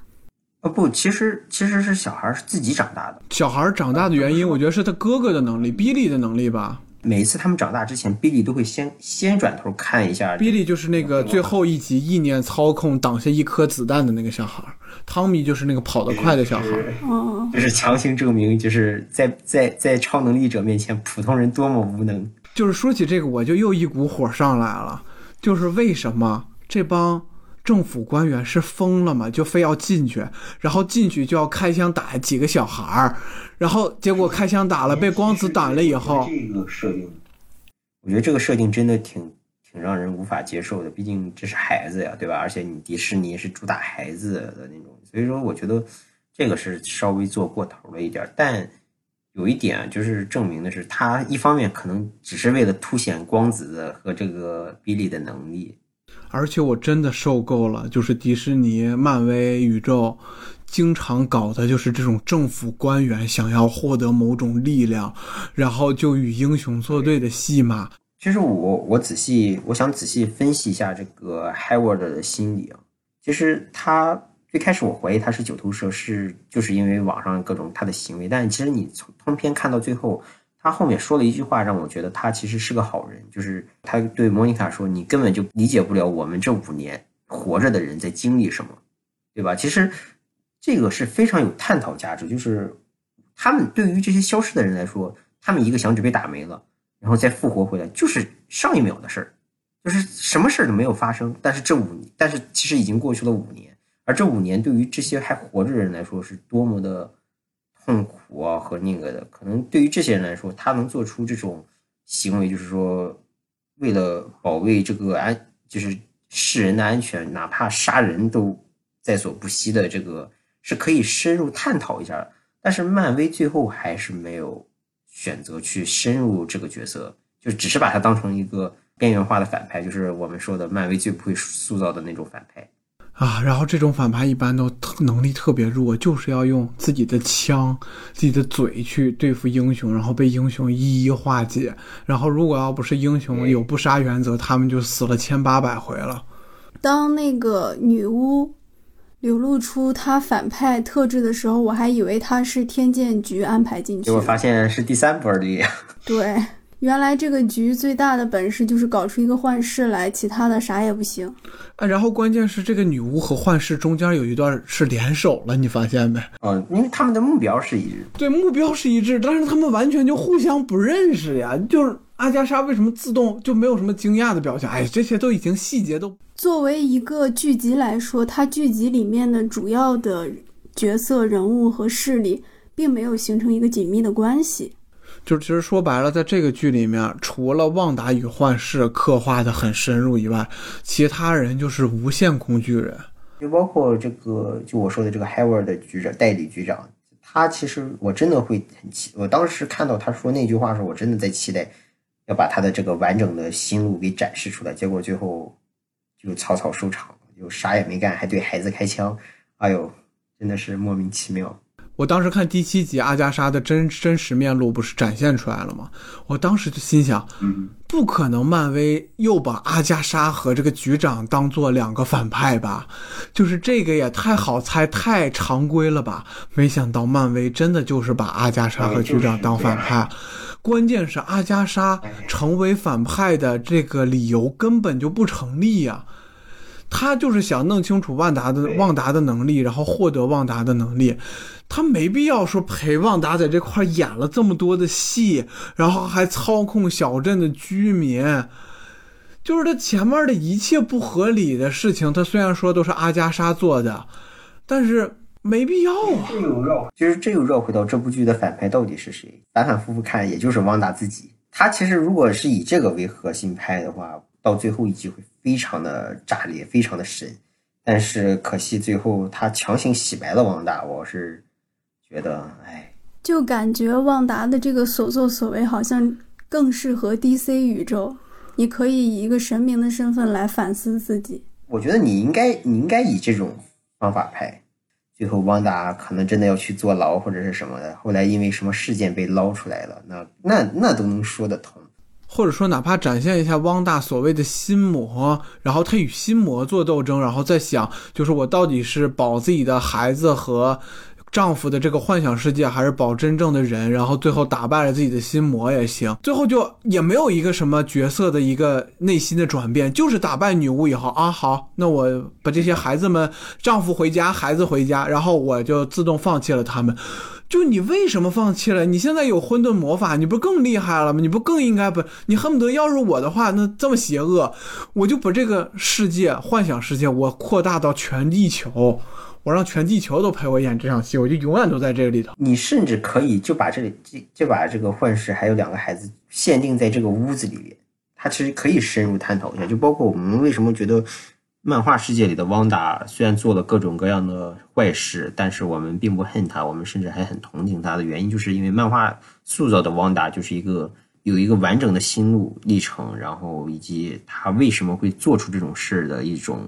不，其实其实是小孩是自己长大的。小孩长大的原因，我觉得是他哥哥的能力，比利的能力吧。每一次他们长大之前，比利都会先先转头看一下。比利就是那个最后一集意念操控挡下一颗子弹的那个小孩，汤米就是那个跑得快的小孩。哦，就是强行证明，就是在在在超能力者面前，普通人多么无能。就是说起这个，我就又一股火上来了。就是为什么这帮。政府官员是疯了吗？就非要进去，然后进去就要开枪打几个小孩儿，然后结果开枪打了，被光子挡了以后。这个设定，我觉得这个设定真的挺挺让人无法接受的。毕竟这是孩子呀，对吧？而且你迪士尼是主打孩子的那种，所以说我觉得这个是稍微做过头了一点。但有一点就是证明的是，他一方面可能只是为了凸显光子和这个比利的能力。而且我真的受够了，就是迪士尼、漫威宇宙经常搞的就是这种政府官员想要获得某种力量，然后就与英雄作对的戏码。其实我我仔细我想仔细分析一下这个 Howard 的心理啊。其实他最开始我怀疑他是九头蛇，是就是因为网上各种他的行为，但其实你从通篇看到最后。他后面说了一句话，让我觉得他其实是个好人，就是他对莫妮卡说：“你根本就理解不了我们这五年活着的人在经历什么，对吧？”其实这个是非常有探讨价值，就是他们对于这些消失的人来说，他们一个响指被打没了，然后再复活回来，就是上一秒的事儿，就是什么事儿都没有发生。但是这五，但是其实已经过去了五年，而这五年对于这些还活着的人来说，是多么的。痛苦啊和那个的。可能对于这些人来说，他能做出这种行为，就是说为了保卫这个安，就是世人的安全，哪怕杀人都在所不惜的，这个是可以深入探讨一下的。但是漫威最后还是没有选择去深入这个角色，就只是把他当成一个边缘化的反派，就是我们说的漫威最不会塑造的那种反派。啊，然后这种反派一般都特能力特别弱，就是要用自己的枪、自己的嘴去对付英雄，然后被英雄一一化解。然后如果要不是英雄有不杀原则，他们就死了千八百回了。当那个女巫流露出她反派特质的时候，我还以为她是天剑局安排进去结果的。发现是第三波里，对，原来这个局最大的本事就是搞出一个幻视来，其他的啥也不行。啊，然后关键是这个女巫和幻视中间有一段是联手了，你发现没？嗯，因为他们的目标是一致。对，目标是一致，但是他们完全就互相不认识呀。就是阿加莎为什么自动就没有什么惊讶的表情？哎，这些都已经细节都作为一个剧集来说，它剧集里面的主要的角色人物和势力并没有形成一个紧密的关系。就其实说白了，在这个剧里面，除了旺达与幻视刻画的很深入以外，其他人就是无限工具人。就包括这个，就我说的这个 Howard 的局长代理局长，他其实我真的会很期，我当时看到他说那句话的时候，我真的在期待要把他的这个完整的心路给展示出来，结果最后就草草收场，就啥也没干，还对孩子开枪，哎呦，真的是莫名其妙。我当时看第七集阿加莎的真真实面目不是展现出来了吗？我当时就心想，嗯，不可能漫威又把阿加莎和这个局长当做两个反派吧？就是这个也太好猜、太常规了吧？没想到漫威真的就是把阿加莎和局长当反派。关键是阿加莎成为反派的这个理由根本就不成立呀、他就是想弄清楚万达的对旺达的能力，然后获得旺达的能力。他没必要说陪旺达在这块演了这么多的戏，然后还操控小镇的居民。就是他前面的一切不合理的事情，他虽然说都是阿加莎做的，但是没必要啊。这又绕，其实这又绕回到这部剧的反派到底是谁？反反复复看，也就是旺达自己。他其实如果是以这个为核心拍的话，到最后一集会非常的炸裂，非常的神。但是可惜最后他强行洗白了王达，我是觉得，哎，就感觉旺达的这个所作所为好像更适合 DC 宇宙。你可以以一个神明的身份来反思自己。我觉得你应该，你应该以这种方法拍。最后汪达可能真的要去坐牢或者是什么的，后来因为什么事件被捞出来了，那那那都能说得通。或者说，哪怕展现一下汪大所谓的心魔，然后他与心魔做斗争，然后再想，就是我到底是保自己的孩子和丈夫的这个幻想世界，还是保真正的人？然后最后打败了自己的心魔也行。最后就也没有一个什么角色的一个内心的转变，就是打败女巫以后啊，好，那我把这些孩子们，丈夫回家，孩子回家，然后我就自动放弃了他们。就你为什么放弃了？你现在有混沌魔法，你不更厉害了吗？你不更应该不？你恨不得要是我的话，那这么邪恶，我就把这个世界幻想世界我扩大到全地球，我让全地球都陪我演这场戏，我就永远都在这个里头。你甚至可以就把这里就就把这个幻视还有两个孩子限定在这个屋子里面，他其实可以深入探讨一下，就包括我们为什么觉得漫画世界里的汪达虽然做了各种各样的坏事，但是我们并不恨他，我们甚至还很同情他的原因，就是因为漫画塑造的汪达就是一个 有一个完整的心路历程，然后以及他为什么会做出这种事的一种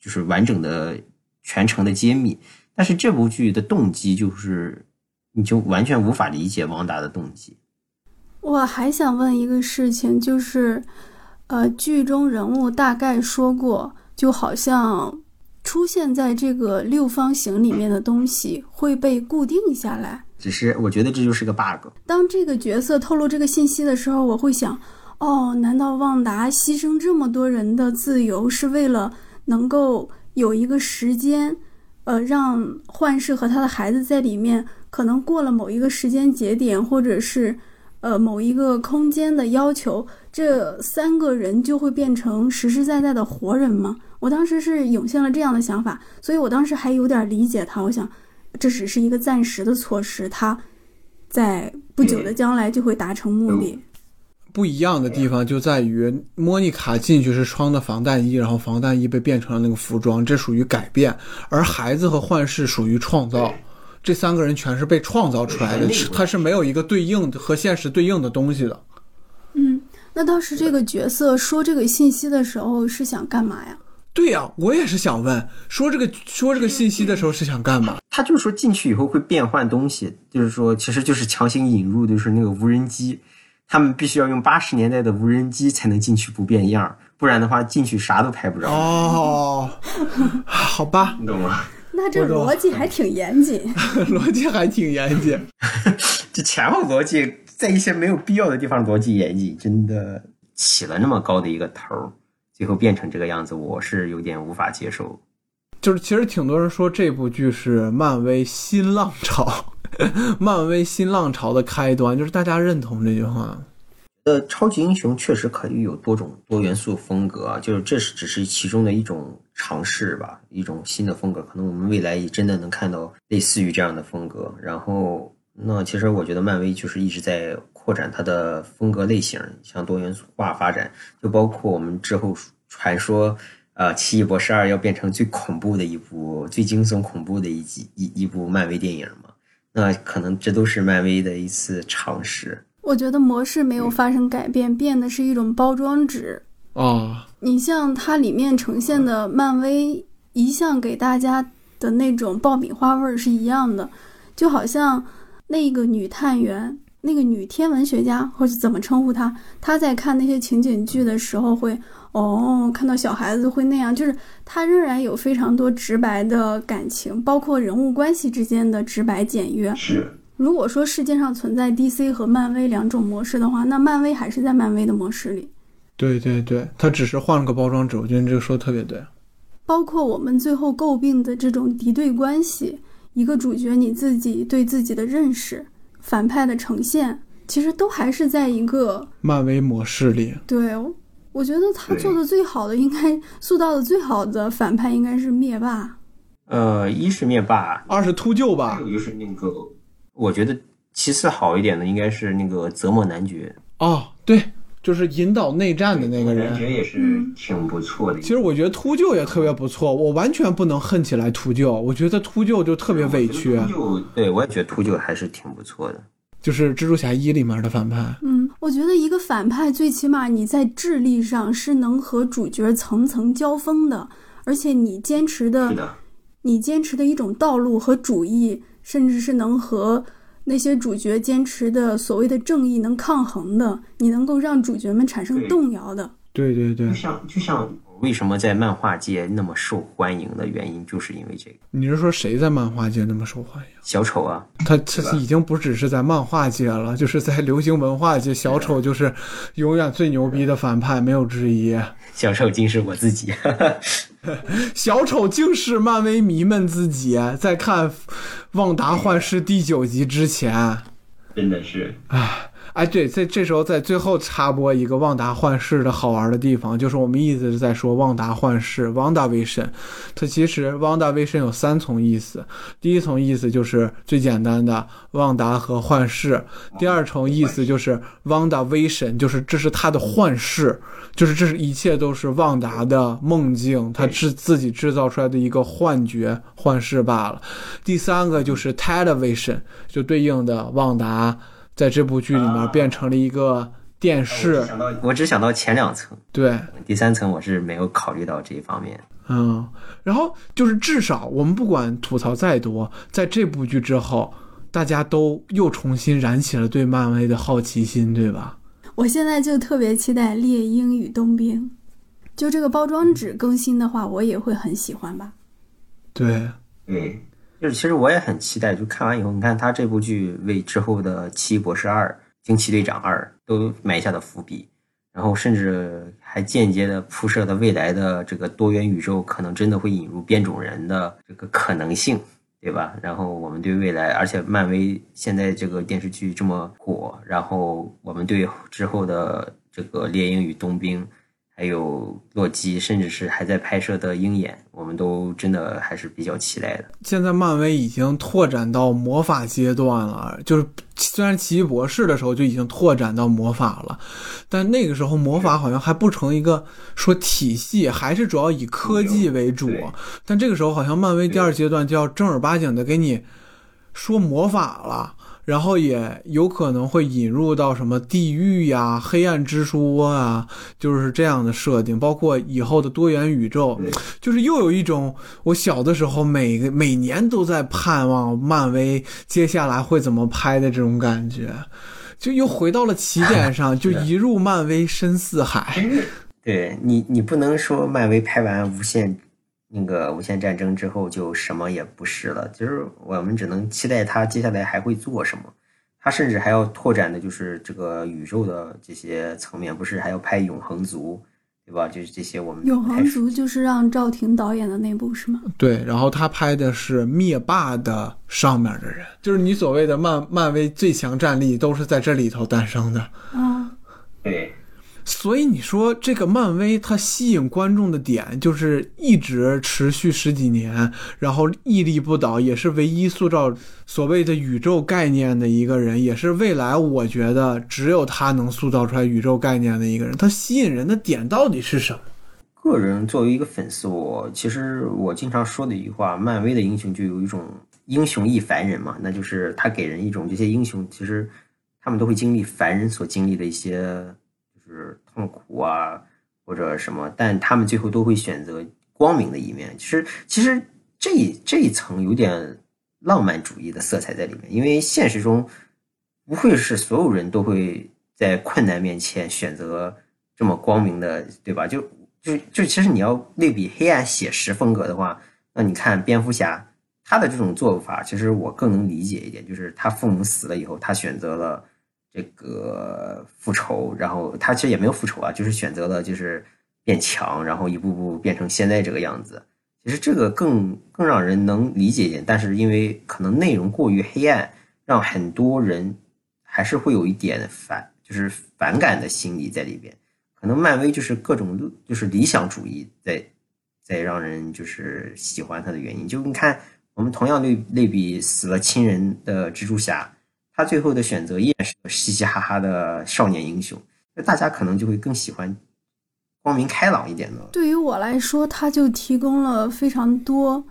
就是完整的全程的揭秘。但是这部剧的动机就是，你就完全无法理解王达的动机。我还想问一个事情，就是，呃，剧中人物大概说过，就好像出现在这个六方形里面的东西会被固定下来。只是我觉得这就是个 bug。当这个角色透露这个信息的时候，我会想，哦，难道旺达牺牲这么多人的自由，是为了能够有一个时间，呃，让幻视和他的孩子在里面，可能过了某一个时间节点，或者是呃某一个空间的要求，这三个人就会变成实实在在的活人吗？我当时是涌现了这样的想法，所以我当时还有点理解他，我想。这只是一个暂时的措施，他在不久的将来就会达成目的。不一样的地方就在于，莫妮卡进去是穿的防弹衣，然后防弹衣被变成了那个服装，这属于改变；而孩子和幻视属于创造。这三个人全是被创造出来的，他是没有一个对应的和现实对应的东西的。嗯，那当时这个角色说这个信息的时候是想干嘛呀？对呀，我也是想问，说这个说这个信息的时候是想干嘛？他就是说进去以后会变换东西，就是说其实就是强行引入，就是那个无人机。他们必须要用八十年代的无人机才能进去不变样，不然的话进去啥都拍不着。哦，好吧，你懂吗？那这逻辑还挺严谨，逻辑还挺严谨。这前后逻辑在一些没有必要的地方逻辑严谨，真的起了那么高的一个头，最后变成这个样子，我是有点无法接受。就是其实挺多人说这部剧是漫威新浪潮。漫威新浪潮的开端，就是大家认同这句话。呃，超级英雄确实可以有多种多元素风格，就是这是只是其中的一种尝试吧，一种新的风格。可能我们未来也真的能看到类似于这样的风格。然后，那其实我觉得漫威就是一直在扩展它的风格类型，向多元化发展。就包括我们之后传说，呃，奇异博士二要变成最恐怖的一部、最惊悚恐怖的一集一一部漫威电影嘛。那可能这都是漫威的一次尝试。我觉得模式没有发生改变，变的是一种包装纸哦。你像它里面呈现的漫威，一向给大家的那种爆米花味儿是一样的，就好像那个女探员、那个女天文学家或者怎么称呼她，她在看那些情景剧的时候会。哦，看到小孩子会那样，就是她仍然有非常多直白的感情，包括人物关系之间的直白简约。是，如果说世界上存在 DC 和漫威两种模式的话，那漫威还是在漫威的模式里。对对对，他只是换了个包装纸。我觉得你这个说的特别对。包括我们最后诟病的这种敌对关系，一个主角你自己对自己的认识，反派的呈现，其实都还是在一个漫威模式里。对。我觉得他做的最好的，应该塑造的最好的反派应该是灭霸。呃，一是灭霸，二是秃鹫吧。还有就是那个，我觉得其次好一点的应该是那个泽莫男爵。哦，对，就是引导内战的那个人。男爵也是挺不错的。其实我觉得秃鹫也特别不错，我完全不能恨起来秃鹫。我觉得秃鹫就特别委屈。秃鹫，对我也觉得秃鹫还是挺不错的。就是蜘蛛侠一里面的反派。嗯，我觉得一个反派最起码你在智力上是能和主角层层交锋的，而且你坚持的，你坚持的一种道路和主义，甚至是能和那些主角坚持的所谓的正义能抗衡的，你能够让主角们产生动摇的。对对对，就像就像。为什么在漫画界那么受欢迎的原因，就是因为这个。你是说谁在漫画界那么受欢迎？小丑啊，他他已经不只是在漫画界了，就是在流行文化界，小丑就是永远最牛逼的反派，没有之一。小丑竟是我自己，小丑竟是漫威迷们自己在看《旺达幻视》第九集之前，真的是唉。哎，对，在这时候在最后插播一个旺达幻视的好玩的地方，就是我们一直在说旺达幻视 （Wanda Vision），它其实 Wanda Vision 有三重意思。第一重意思就是最简单的旺达和幻视；第二重意思就是 Wanda Vision，就是这是他的幻视，就是这是一切都是旺达的梦境，他制自己制造出来的一个幻觉幻视罢了。第三个就是 Television，就对应的旺达。在这部剧里面变成了一个电视，我只想到前两层，对，第三层我是没有考虑到这一方面。嗯，然后就是至少我们不管吐槽再多，在这部剧之后，大家都又重新燃起了对漫威的好奇心，对吧？我现在就特别期待《猎鹰与冬兵》，就这个包装纸更新的话，我也会很喜欢吧？对，对。就是其实我也很期待，就看完以后，你看他这部剧为之后的《奇异博士二》《惊奇队长二》都埋下的伏笔，然后甚至还间接的铺设了未来的这个多元宇宙可能真的会引入变种人的这个可能性，对吧？然后我们对未来，而且漫威现在这个电视剧这么火，然后我们对之后的这个《猎鹰与冬兵》还有洛基，甚至是还在拍摄的鹰眼，我们都真的还是比较期待的。现在漫威已经拓展到魔法阶段了，就是虽然奇异博士的时候就已经拓展到魔法了，但那个时候魔法好像还不成一个说体系，还是主要以科技为主。但这个时候好像漫威第二阶段就要正儿八经的给你说魔法了。然后也有可能会引入到什么地狱呀、黑暗之书啊，就是这样的设定，包括以后的多元宇宙，就是又有一种我小的时候每个每年都在盼望漫威接下来会怎么拍的这种感觉，就又回到了起点 上，就一入漫威深似海。对你，你不能说漫威拍完无限。那个无限战争之后就什么也不是了，就是我们只能期待他接下来还会做什么。他甚至还要拓展的就是这个宇宙的这些层面，不是还要拍永恒族，对吧？就是这些我们永恒族就是让赵婷导演的那部是吗？对，然后他拍的是灭霸的上面的人，就是你所谓的漫漫威最强战力都是在这里头诞生的。啊，对。所以你说这个漫威它吸引观众的点就是一直持续十几年，然后屹立不倒，也是唯一塑造所谓的宇宙概念的一个人，也是未来我觉得只有他能塑造出来宇宙概念的一个人。他吸引人的点到底是什么？个人作为一个粉丝，我其实我经常说的一句话，漫威的英雄就有一种英雄亦凡人嘛，那就是他给人一种这些英雄其实他们都会经历凡人所经历的一些。是痛苦啊，或者什么，但他们最后都会选择光明的一面。其实，其实这这一层有点浪漫主义的色彩在里面，因为现实中不会是所有人都会在困难面前选择这么光明的，对吧？就就就，其实你要类比黑暗写实风格的话，那你看蝙蝠侠他的这种做法，其实我更能理解一点，就是他父母死了以后，他选择了。这个复仇，然后他其实也没有复仇啊，就是选择了就是变强，然后一步步变成现在这个样子。其实这个更更让人能理解一点，但是因为可能内容过于黑暗，让很多人还是会有一点反，就是反感的心理在里边。可能漫威就是各种就是理想主义在在让人就是喜欢他的原因。就你看，我们同样类类比死了亲人的蜘蛛侠。他最后的选择依然是嘻嘻哈哈的少年英雄，那大家可能就会更喜欢光明开朗一点的。对于我来说，他就提供了非常多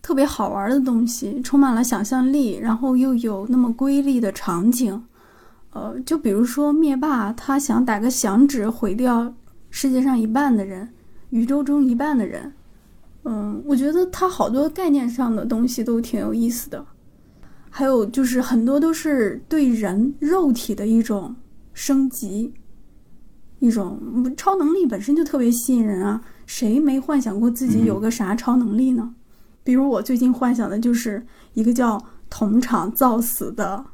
特别好玩的东西，充满了想象力，然后又有那么瑰丽的场景。呃，就比如说灭霸，他想打个响指毁掉世界上一半的人，宇宙中一半的人。嗯，我觉得他好多概念上的东西都挺有意思的。还有就是很多都是对人肉体的一种升级，一种超能力本身就特别吸引人啊！谁没幻想过自己有个啥超能力呢？比如我最近幻想的就是一个叫同场造死的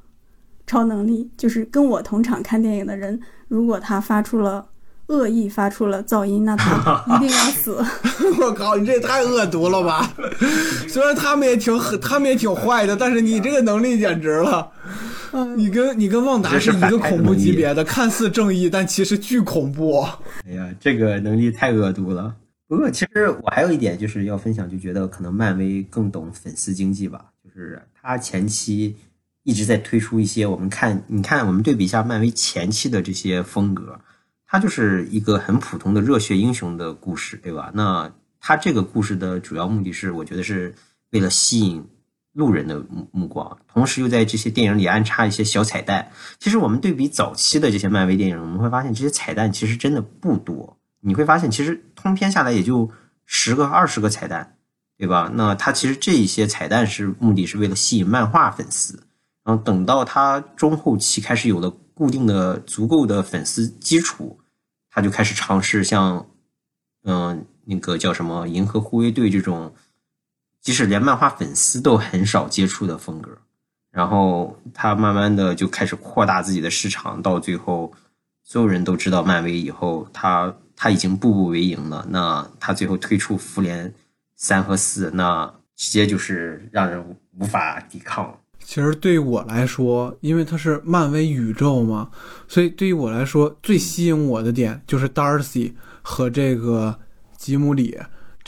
超能力，就是跟我同场看电影的人，如果他发出了。恶意发出了噪音，那他 一定要死！我靠，你这也太恶毒了吧！虽然他们也挺狠，他们也挺坏的，但是你这个能力简直了！你跟你跟旺达是一个恐怖级别的，看似正义，但其实巨恐怖。哎呀，这个能力太恶毒了。不过，其实我还有一点就是要分享，就觉得可能漫威更懂粉丝经济吧。就是他前期一直在推出一些，我们看，你看，我们对比一下漫威前期的这些风格。它就是一个很普通的热血英雄的故事，对吧？那它这个故事的主要目的是，我觉得是为了吸引路人的目目光，同时又在这些电影里安插一些小彩蛋。其实我们对比早期的这些漫威电影，我们会发现这些彩蛋其实真的不多。你会发现，其实通篇下来也就十个、二十个彩蛋，对吧？那它其实这一些彩蛋是目的是为了吸引漫画粉丝，然后等到它中后期开始有了固定的、足够的粉丝基础。他就开始尝试像，嗯，那个叫什么《银河护卫队》这种，即使连漫画粉丝都很少接触的风格。然后他慢慢的就开始扩大自己的市场，到最后所有人都知道漫威以后，他他已经步步为营了。那他最后推出复联三和四，那直接就是让人无法抵抗。其实对于我来说，因为它是漫威宇宙嘛，所以对于我来说，最吸引我的点就是 Darcy 和这个吉姆里。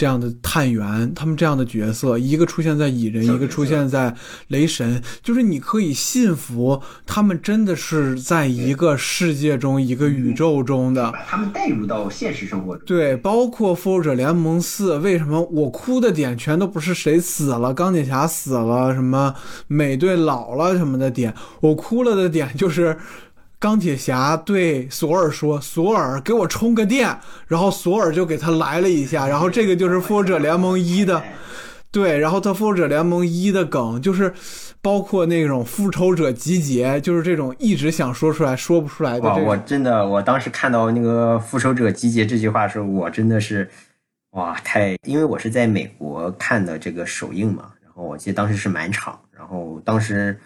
这样的探员，他们这样的角色，一个出现在蚁人，一个出现在雷神，就是你可以信服他们真的是在一个世界中、一个宇宙中的，把他们带入到现实生活中。对，包括复仇者联盟四，为什么我哭的点全都不是谁死了，钢铁侠死了，什么美队老了什么的点，我哭了的点就是。钢铁侠对索尔说：“索尔，给我充个电。”然后索尔就给他来了一下。然后这个就是复仇者联盟一的，对。然后他复仇者联盟一的梗就是，包括那种复仇者集结，就是这种一直想说出来说不出来的。哇，我真的，我当时看到那个复仇者集结这句话的时候，我真的是，哇，太，因为我是在美国看的这个首映嘛。然后我记得当时是满场，然后当时。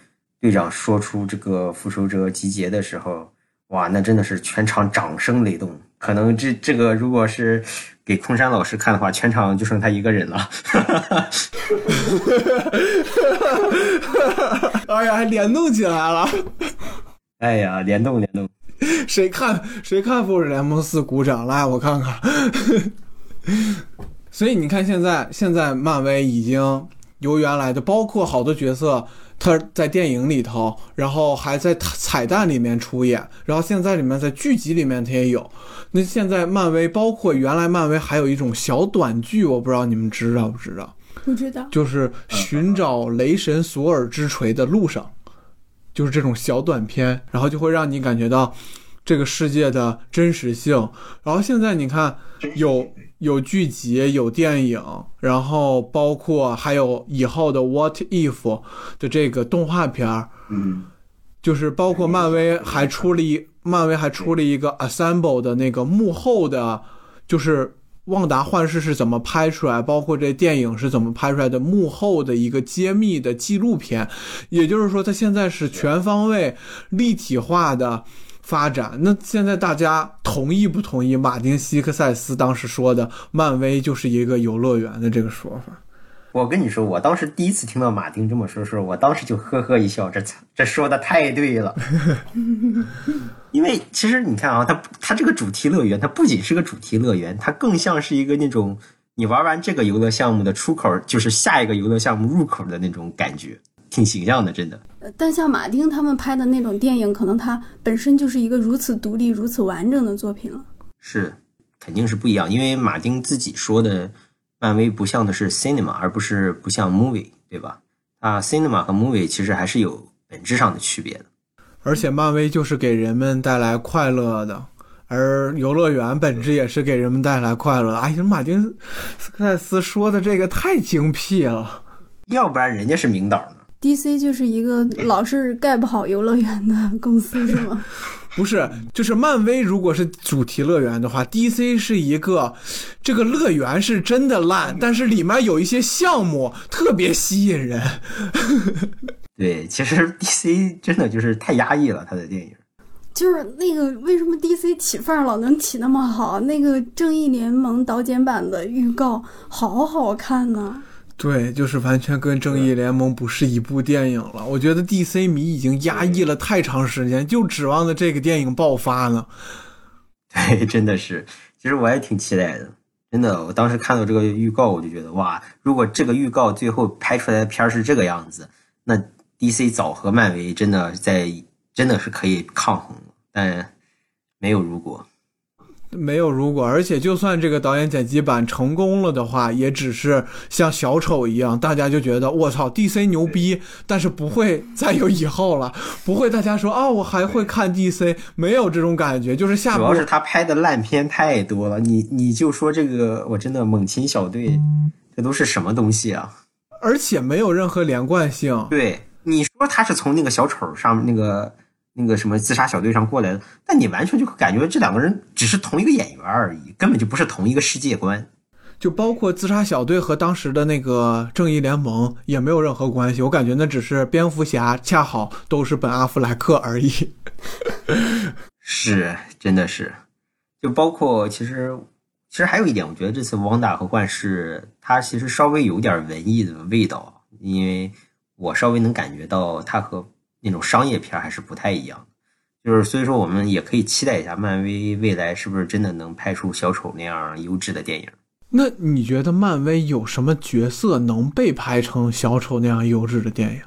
队长说出这个复仇者集结的时候，哇，那真的是全场掌声雷动。可能这这个如果是给空山老师看的话，全场就剩他一个人了。哎呀，还联动起来了！哎呀，联动联动。谁看谁看复仇者联盟四鼓掌来，我看看。所以你看，现在现在漫威已经由原来的，包括好多角色。他在电影里头，然后还在彩蛋里面出演，然后现在里面在剧集里面他也有。那现在漫威包括原来漫威还有一种小短剧，我不知道你们知道不知道？不知道。就是寻找雷神索尔之锤的路上，就是这种小短片，然后就会让你感觉到这个世界的真实性。然后现在你看有。有剧集，有电影，然后包括还有以后的 What If 的这个动画片儿，嗯，就是包括漫威还出了一漫威还出了一个 Assemble 的那个幕后的，就是旺达幻视是怎么拍出来，包括这电影是怎么拍出来的幕后的一个揭秘的纪录片，也就是说，它现在是全方位立体化的。发展那现在大家同意不同意马丁·西克塞斯当时说的漫威就是一个游乐园的这个说法？我跟你说，我当时第一次听到马丁这么说时候，我当时就呵呵一笑，这这说的太对了。因为其实你看啊，它它这个主题乐园，它不仅是个主题乐园，它更像是一个那种你玩完这个游乐项目的出口，就是下一个游乐项目入口的那种感觉。挺形象的，真的。但像马丁他们拍的那种电影，可能它本身就是一个如此独立、如此完整的作品了。是，肯定是不一样。因为马丁自己说的，漫威不像的是 cinema，而不是不像 movie，对吧？啊，cinema 和 movie 其实还是有本质上的区别的。而且漫威就是给人们带来快乐的，而游乐园本质也是给人们带来快乐。哎呀，马丁斯科塞斯说的这个太精辟了，要不然人家是名导呢。D.C. 就是一个老是盖不好游乐园的公司，是吗？不是，就是漫威如果是主题乐园的话，D.C. 是一个这个乐园是真的烂，但是里面有一些项目特别吸引人。对，其实 D.C. 真的就是太压抑了，他的电影。就是那个为什么 D.C. 起范儿老能起那么好？那个正义联盟导剪版的预告好好看呢。对，就是完全跟正义联盟不是一部电影了。我觉得 DC 迷已经压抑了太长时间，就指望着这个电影爆发呢。对，真的是。其实我也挺期待的，真的。我当时看到这个预告，我就觉得哇，如果这个预告最后拍出来的片儿是这个样子，那 DC 早和漫威真的在真的是可以抗衡。但没有如果。没有如果，而且就算这个导演剪辑版成功了的话，也只是像小丑一样，大家就觉得我操，DC 牛逼，但是不会再有以后了，不会大家说啊，我还会看 DC，没有这种感觉，就是下。主要是他拍的烂片太多了，你你就说这个，我真的猛禽小队，这都是什么东西啊？而且没有任何连贯性。对，你说他是从那个小丑上面那个。那个什么自杀小队上过来的，但你完全就感觉这两个人只是同一个演员而已，根本就不是同一个世界观。就包括自杀小队和当时的那个正义联盟也没有任何关系，我感觉那只是蝙蝠侠恰好都是本阿弗莱克而已。是，真的是。就包括其实，其实还有一点，我觉得这次汪达和幻视他其实稍微有点文艺的味道，因为我稍微能感觉到他和。那种商业片还是不太一样，就是所以说，我们也可以期待一下，漫威未来是不是真的能拍出小丑那样优质的电影？那你觉得漫威有什么角色能被拍成小丑那样优质的电影？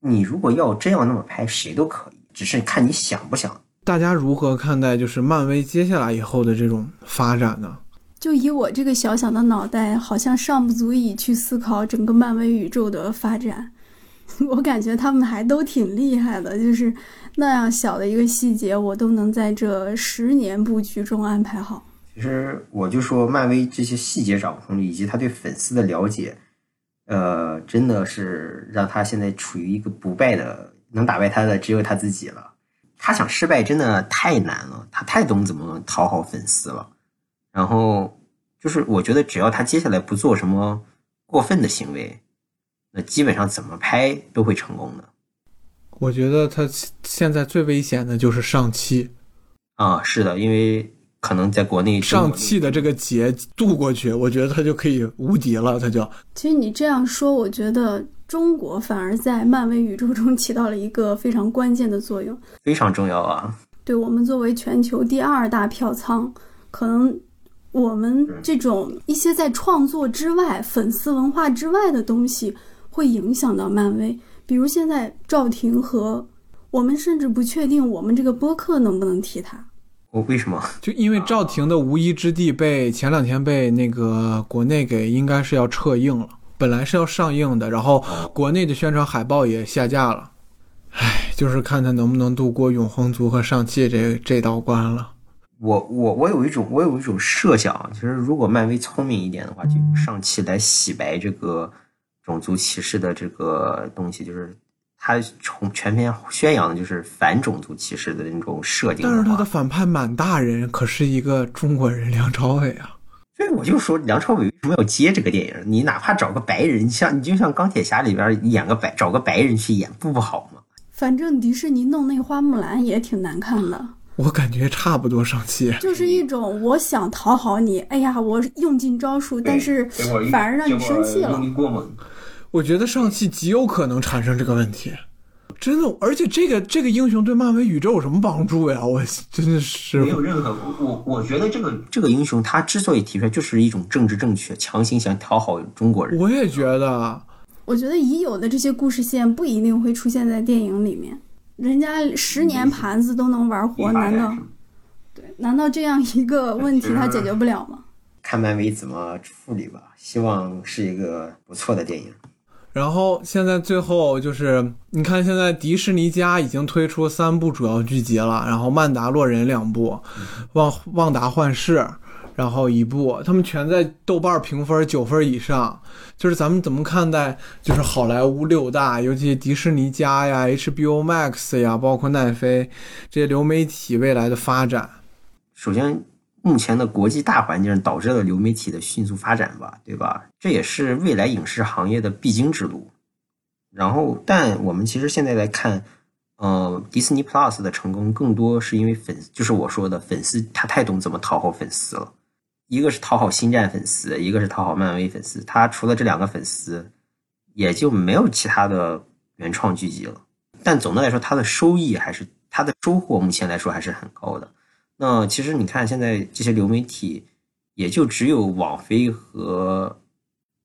你如果要真要那么拍，谁都可以，只是看你想不想。大家如何看待就是漫威接下来以后的这种发展呢？就以我这个小小的脑袋，好像尚不足以去思考整个漫威宇宙的发展。我感觉他们还都挺厉害的，就是那样小的一个细节，我都能在这十年布局中安排好。其实我就说，漫威这些细节掌控力以及他对粉丝的了解，呃，真的是让他现在处于一个不败的，能打败他的只有他自己了。他想失败真的太难了，他太懂怎么讨好粉丝了。然后就是我觉得，只要他接下来不做什么过分的行为。那基本上怎么拍都会成功的。我觉得他现在最危险的就是上汽啊，是的，因为可能在国内上汽的这个节渡过去，我觉得他就可以无敌了。他就其实你这样说，我觉得中国反而在漫威宇宙中 起到了一个非常关键的作用，非常重要啊。对我们作为全球第二大票仓，可能我们这种一些在创作之外、粉丝文化之外的东西。会影响到漫威，比如现在赵婷和我们甚至不确定我们这个播客能不能提他。我为什么？就因为赵婷的《无依之地》被前两天被那个国内给应该是要撤映了，本来是要上映的，然后国内的宣传海报也下架了。唉，就是看他能不能度过永恒族和上汽这这道关了。我我我有一种我有一种设想，其实如果漫威聪明一点的话，就上汽来洗白这个。种族歧视的这个东西，就是他从全篇宣扬的就是反种族歧视的那种设定。但是他的反派满大人可是一个中国人梁朝伟啊！所以我就说梁朝伟为什么要接这个电影？你哪怕找个白人，像你就像钢铁侠里边演个白，找个白人去演，不不好吗？反正迪士尼弄那花木兰也挺难看的。我感觉差不多上气，就是一种我想讨好你，哎呀，我用尽招数，但是反而让你生气了。我觉得上汽极有可能产生这个问题，真的，而且这个这个英雄对漫威宇宙有什么帮助呀？我真的是没有任何。我我觉得这个这个英雄他之所以提出来，就是一种政治正确，强行想讨好中国人。我也觉得，我觉得已有的这些故事线不一定会出现在电影里面，人家十年盘子都能玩活，难道？对，难道这样一个问题他解决不了吗？看漫威怎么处理吧，希望是一个不错的电影。然后现在最后就是，你看现在迪士尼家已经推出三部主要剧集了，然后《曼达洛人》两部，《旺旺达幻视》，然后一部，他们全在豆瓣评分九分以上。就是咱们怎么看待，就是好莱坞六大，尤其迪士尼家呀、HBO Max 呀，包括奈飞这些流媒体未来的发展？首先。目前的国际大环境导致了流媒体的迅速发展吧，对吧？这也是未来影视行业的必经之路。然后，但我们其实现在来看，呃，迪士尼 Plus 的成功更多是因为粉，就是我说的粉丝，他太懂怎么讨好粉丝了。一个是讨好星战粉丝，一个是讨好漫威粉丝。他除了这两个粉丝，也就没有其他的原创剧集了。但总的来说，它的收益还是它的收获，目前来说还是很高的。那其实你看，现在这些流媒体，也就只有网飞和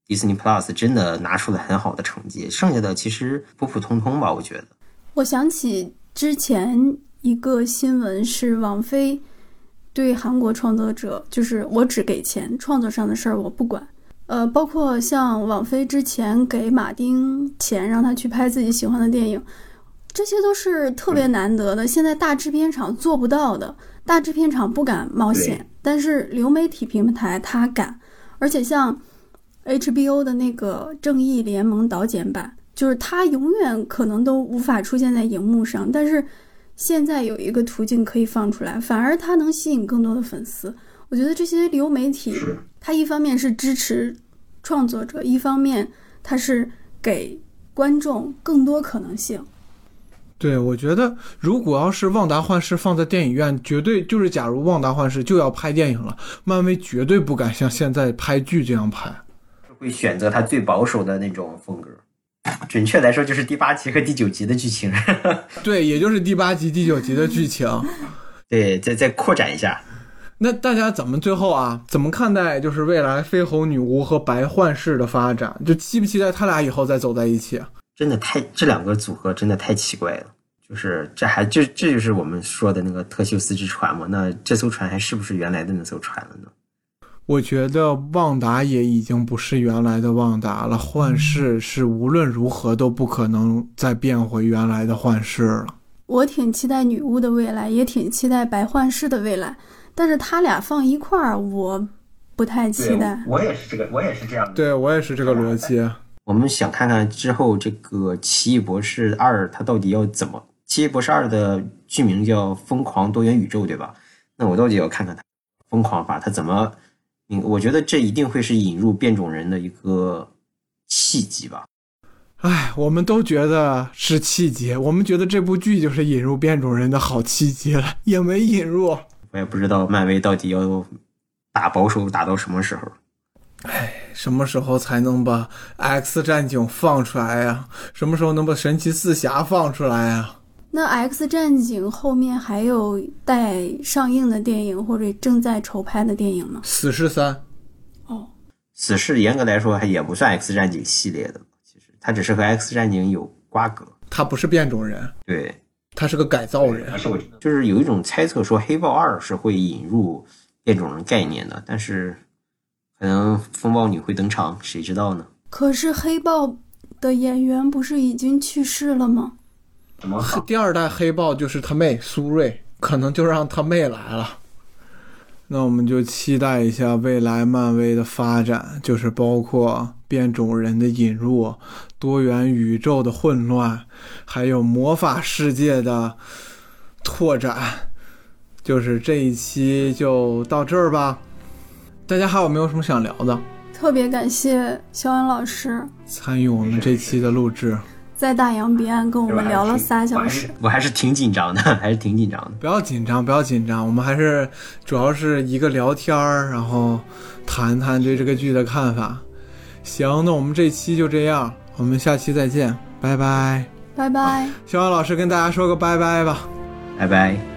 迪士尼 Plus 真的拿出了很好的成绩，剩下的其实普普通通吧。我觉得，我想起之前一个新闻是网飞对韩国创作者，就是我只给钱，创作上的事儿我不管。呃，包括像网飞之前给马丁钱让他去拍自己喜欢的电影，这些都是特别难得的，现在大制片厂做不到的。大制片厂不敢冒险，但是流媒体平台它敢，而且像 HBO 的那个《正义联盟》导剪版，就是它永远可能都无法出现在荧幕上，但是现在有一个途径可以放出来，反而它能吸引更多的粉丝。我觉得这些流媒体，它一方面是支持创作者，一方面它是给观众更多可能性。对，我觉得如果要是《旺达幻视》放在电影院，绝对就是假如《旺达幻视》就要拍电影了，漫威绝对不敢像现在拍剧这样拍，会选择他最保守的那种风格。准确来说就是第八集和第九集的剧情。对，也就是第八集、第九集的剧情。对，再再扩展一下。那大家怎么最后啊？怎么看待就是未来绯红女巫和白幻视的发展？就期不期待他俩以后再走在一起？真的太这两个组合真的太奇怪了。就是这还这这就是我们说的那个特修斯之船嘛？那这艘船还是不是原来的那艘船了呢？我觉得旺达也已经不是原来的旺达了，幻视是无论如何都不可能再变回原来的幻视了。我挺期待女巫的未来，也挺期待白幻视的未来，但是他俩放一块儿，我不太期待。我也是这个，我也是这样的。对我也是这个逻辑。我们想看看之后这个《奇异博士二》它到底要怎么？《奇异博士二》的剧名叫《疯狂多元宇宙》，对吧？那我到底要看看他疯狂法，他怎么？嗯，我觉得这一定会是引入变种人的一个契机吧。哎，我们都觉得是契机，我们觉得这部剧就是引入变种人的好契机了，也没引入。我也不知道漫威到底要打保守打到什么时候。哎，什么时候才能把 X 战警放出来呀？什么时候能把神奇四侠放出来呀？那《X 战警》后面还有待上映的电影或者正在筹拍的电影吗？死侍三。哦，死侍严格来说还也不算 X 战警系列的，其实它只是和 X 战警有瓜葛。他不是变种人，对，他是个改造人。就是有一种猜测说，《黑豹二》是会引入变种人概念的，但是可能风暴女会登场，谁知道呢？可是黑豹的演员不是已经去世了吗？第二代黑豹就是他妹苏瑞，可能就让他妹来了。那我们就期待一下未来漫威的发展，就是包括变种人的引入、多元宇宙的混乱，还有魔法世界的拓展。就是这一期就到这儿吧。大家还有没有什么想聊的？特别感谢肖恩老师参与我们这期的录制。在大洋彼岸跟我们聊了仨小时，我还是挺紧张的，还是挺紧张的。不要紧张，不要紧张，我们还是主要是一个聊天儿，然后谈谈对这个剧的看法。行，那我们这期就这样，我们下期再见，拜拜，拜拜。小安老师跟大家说个拜拜吧，拜拜。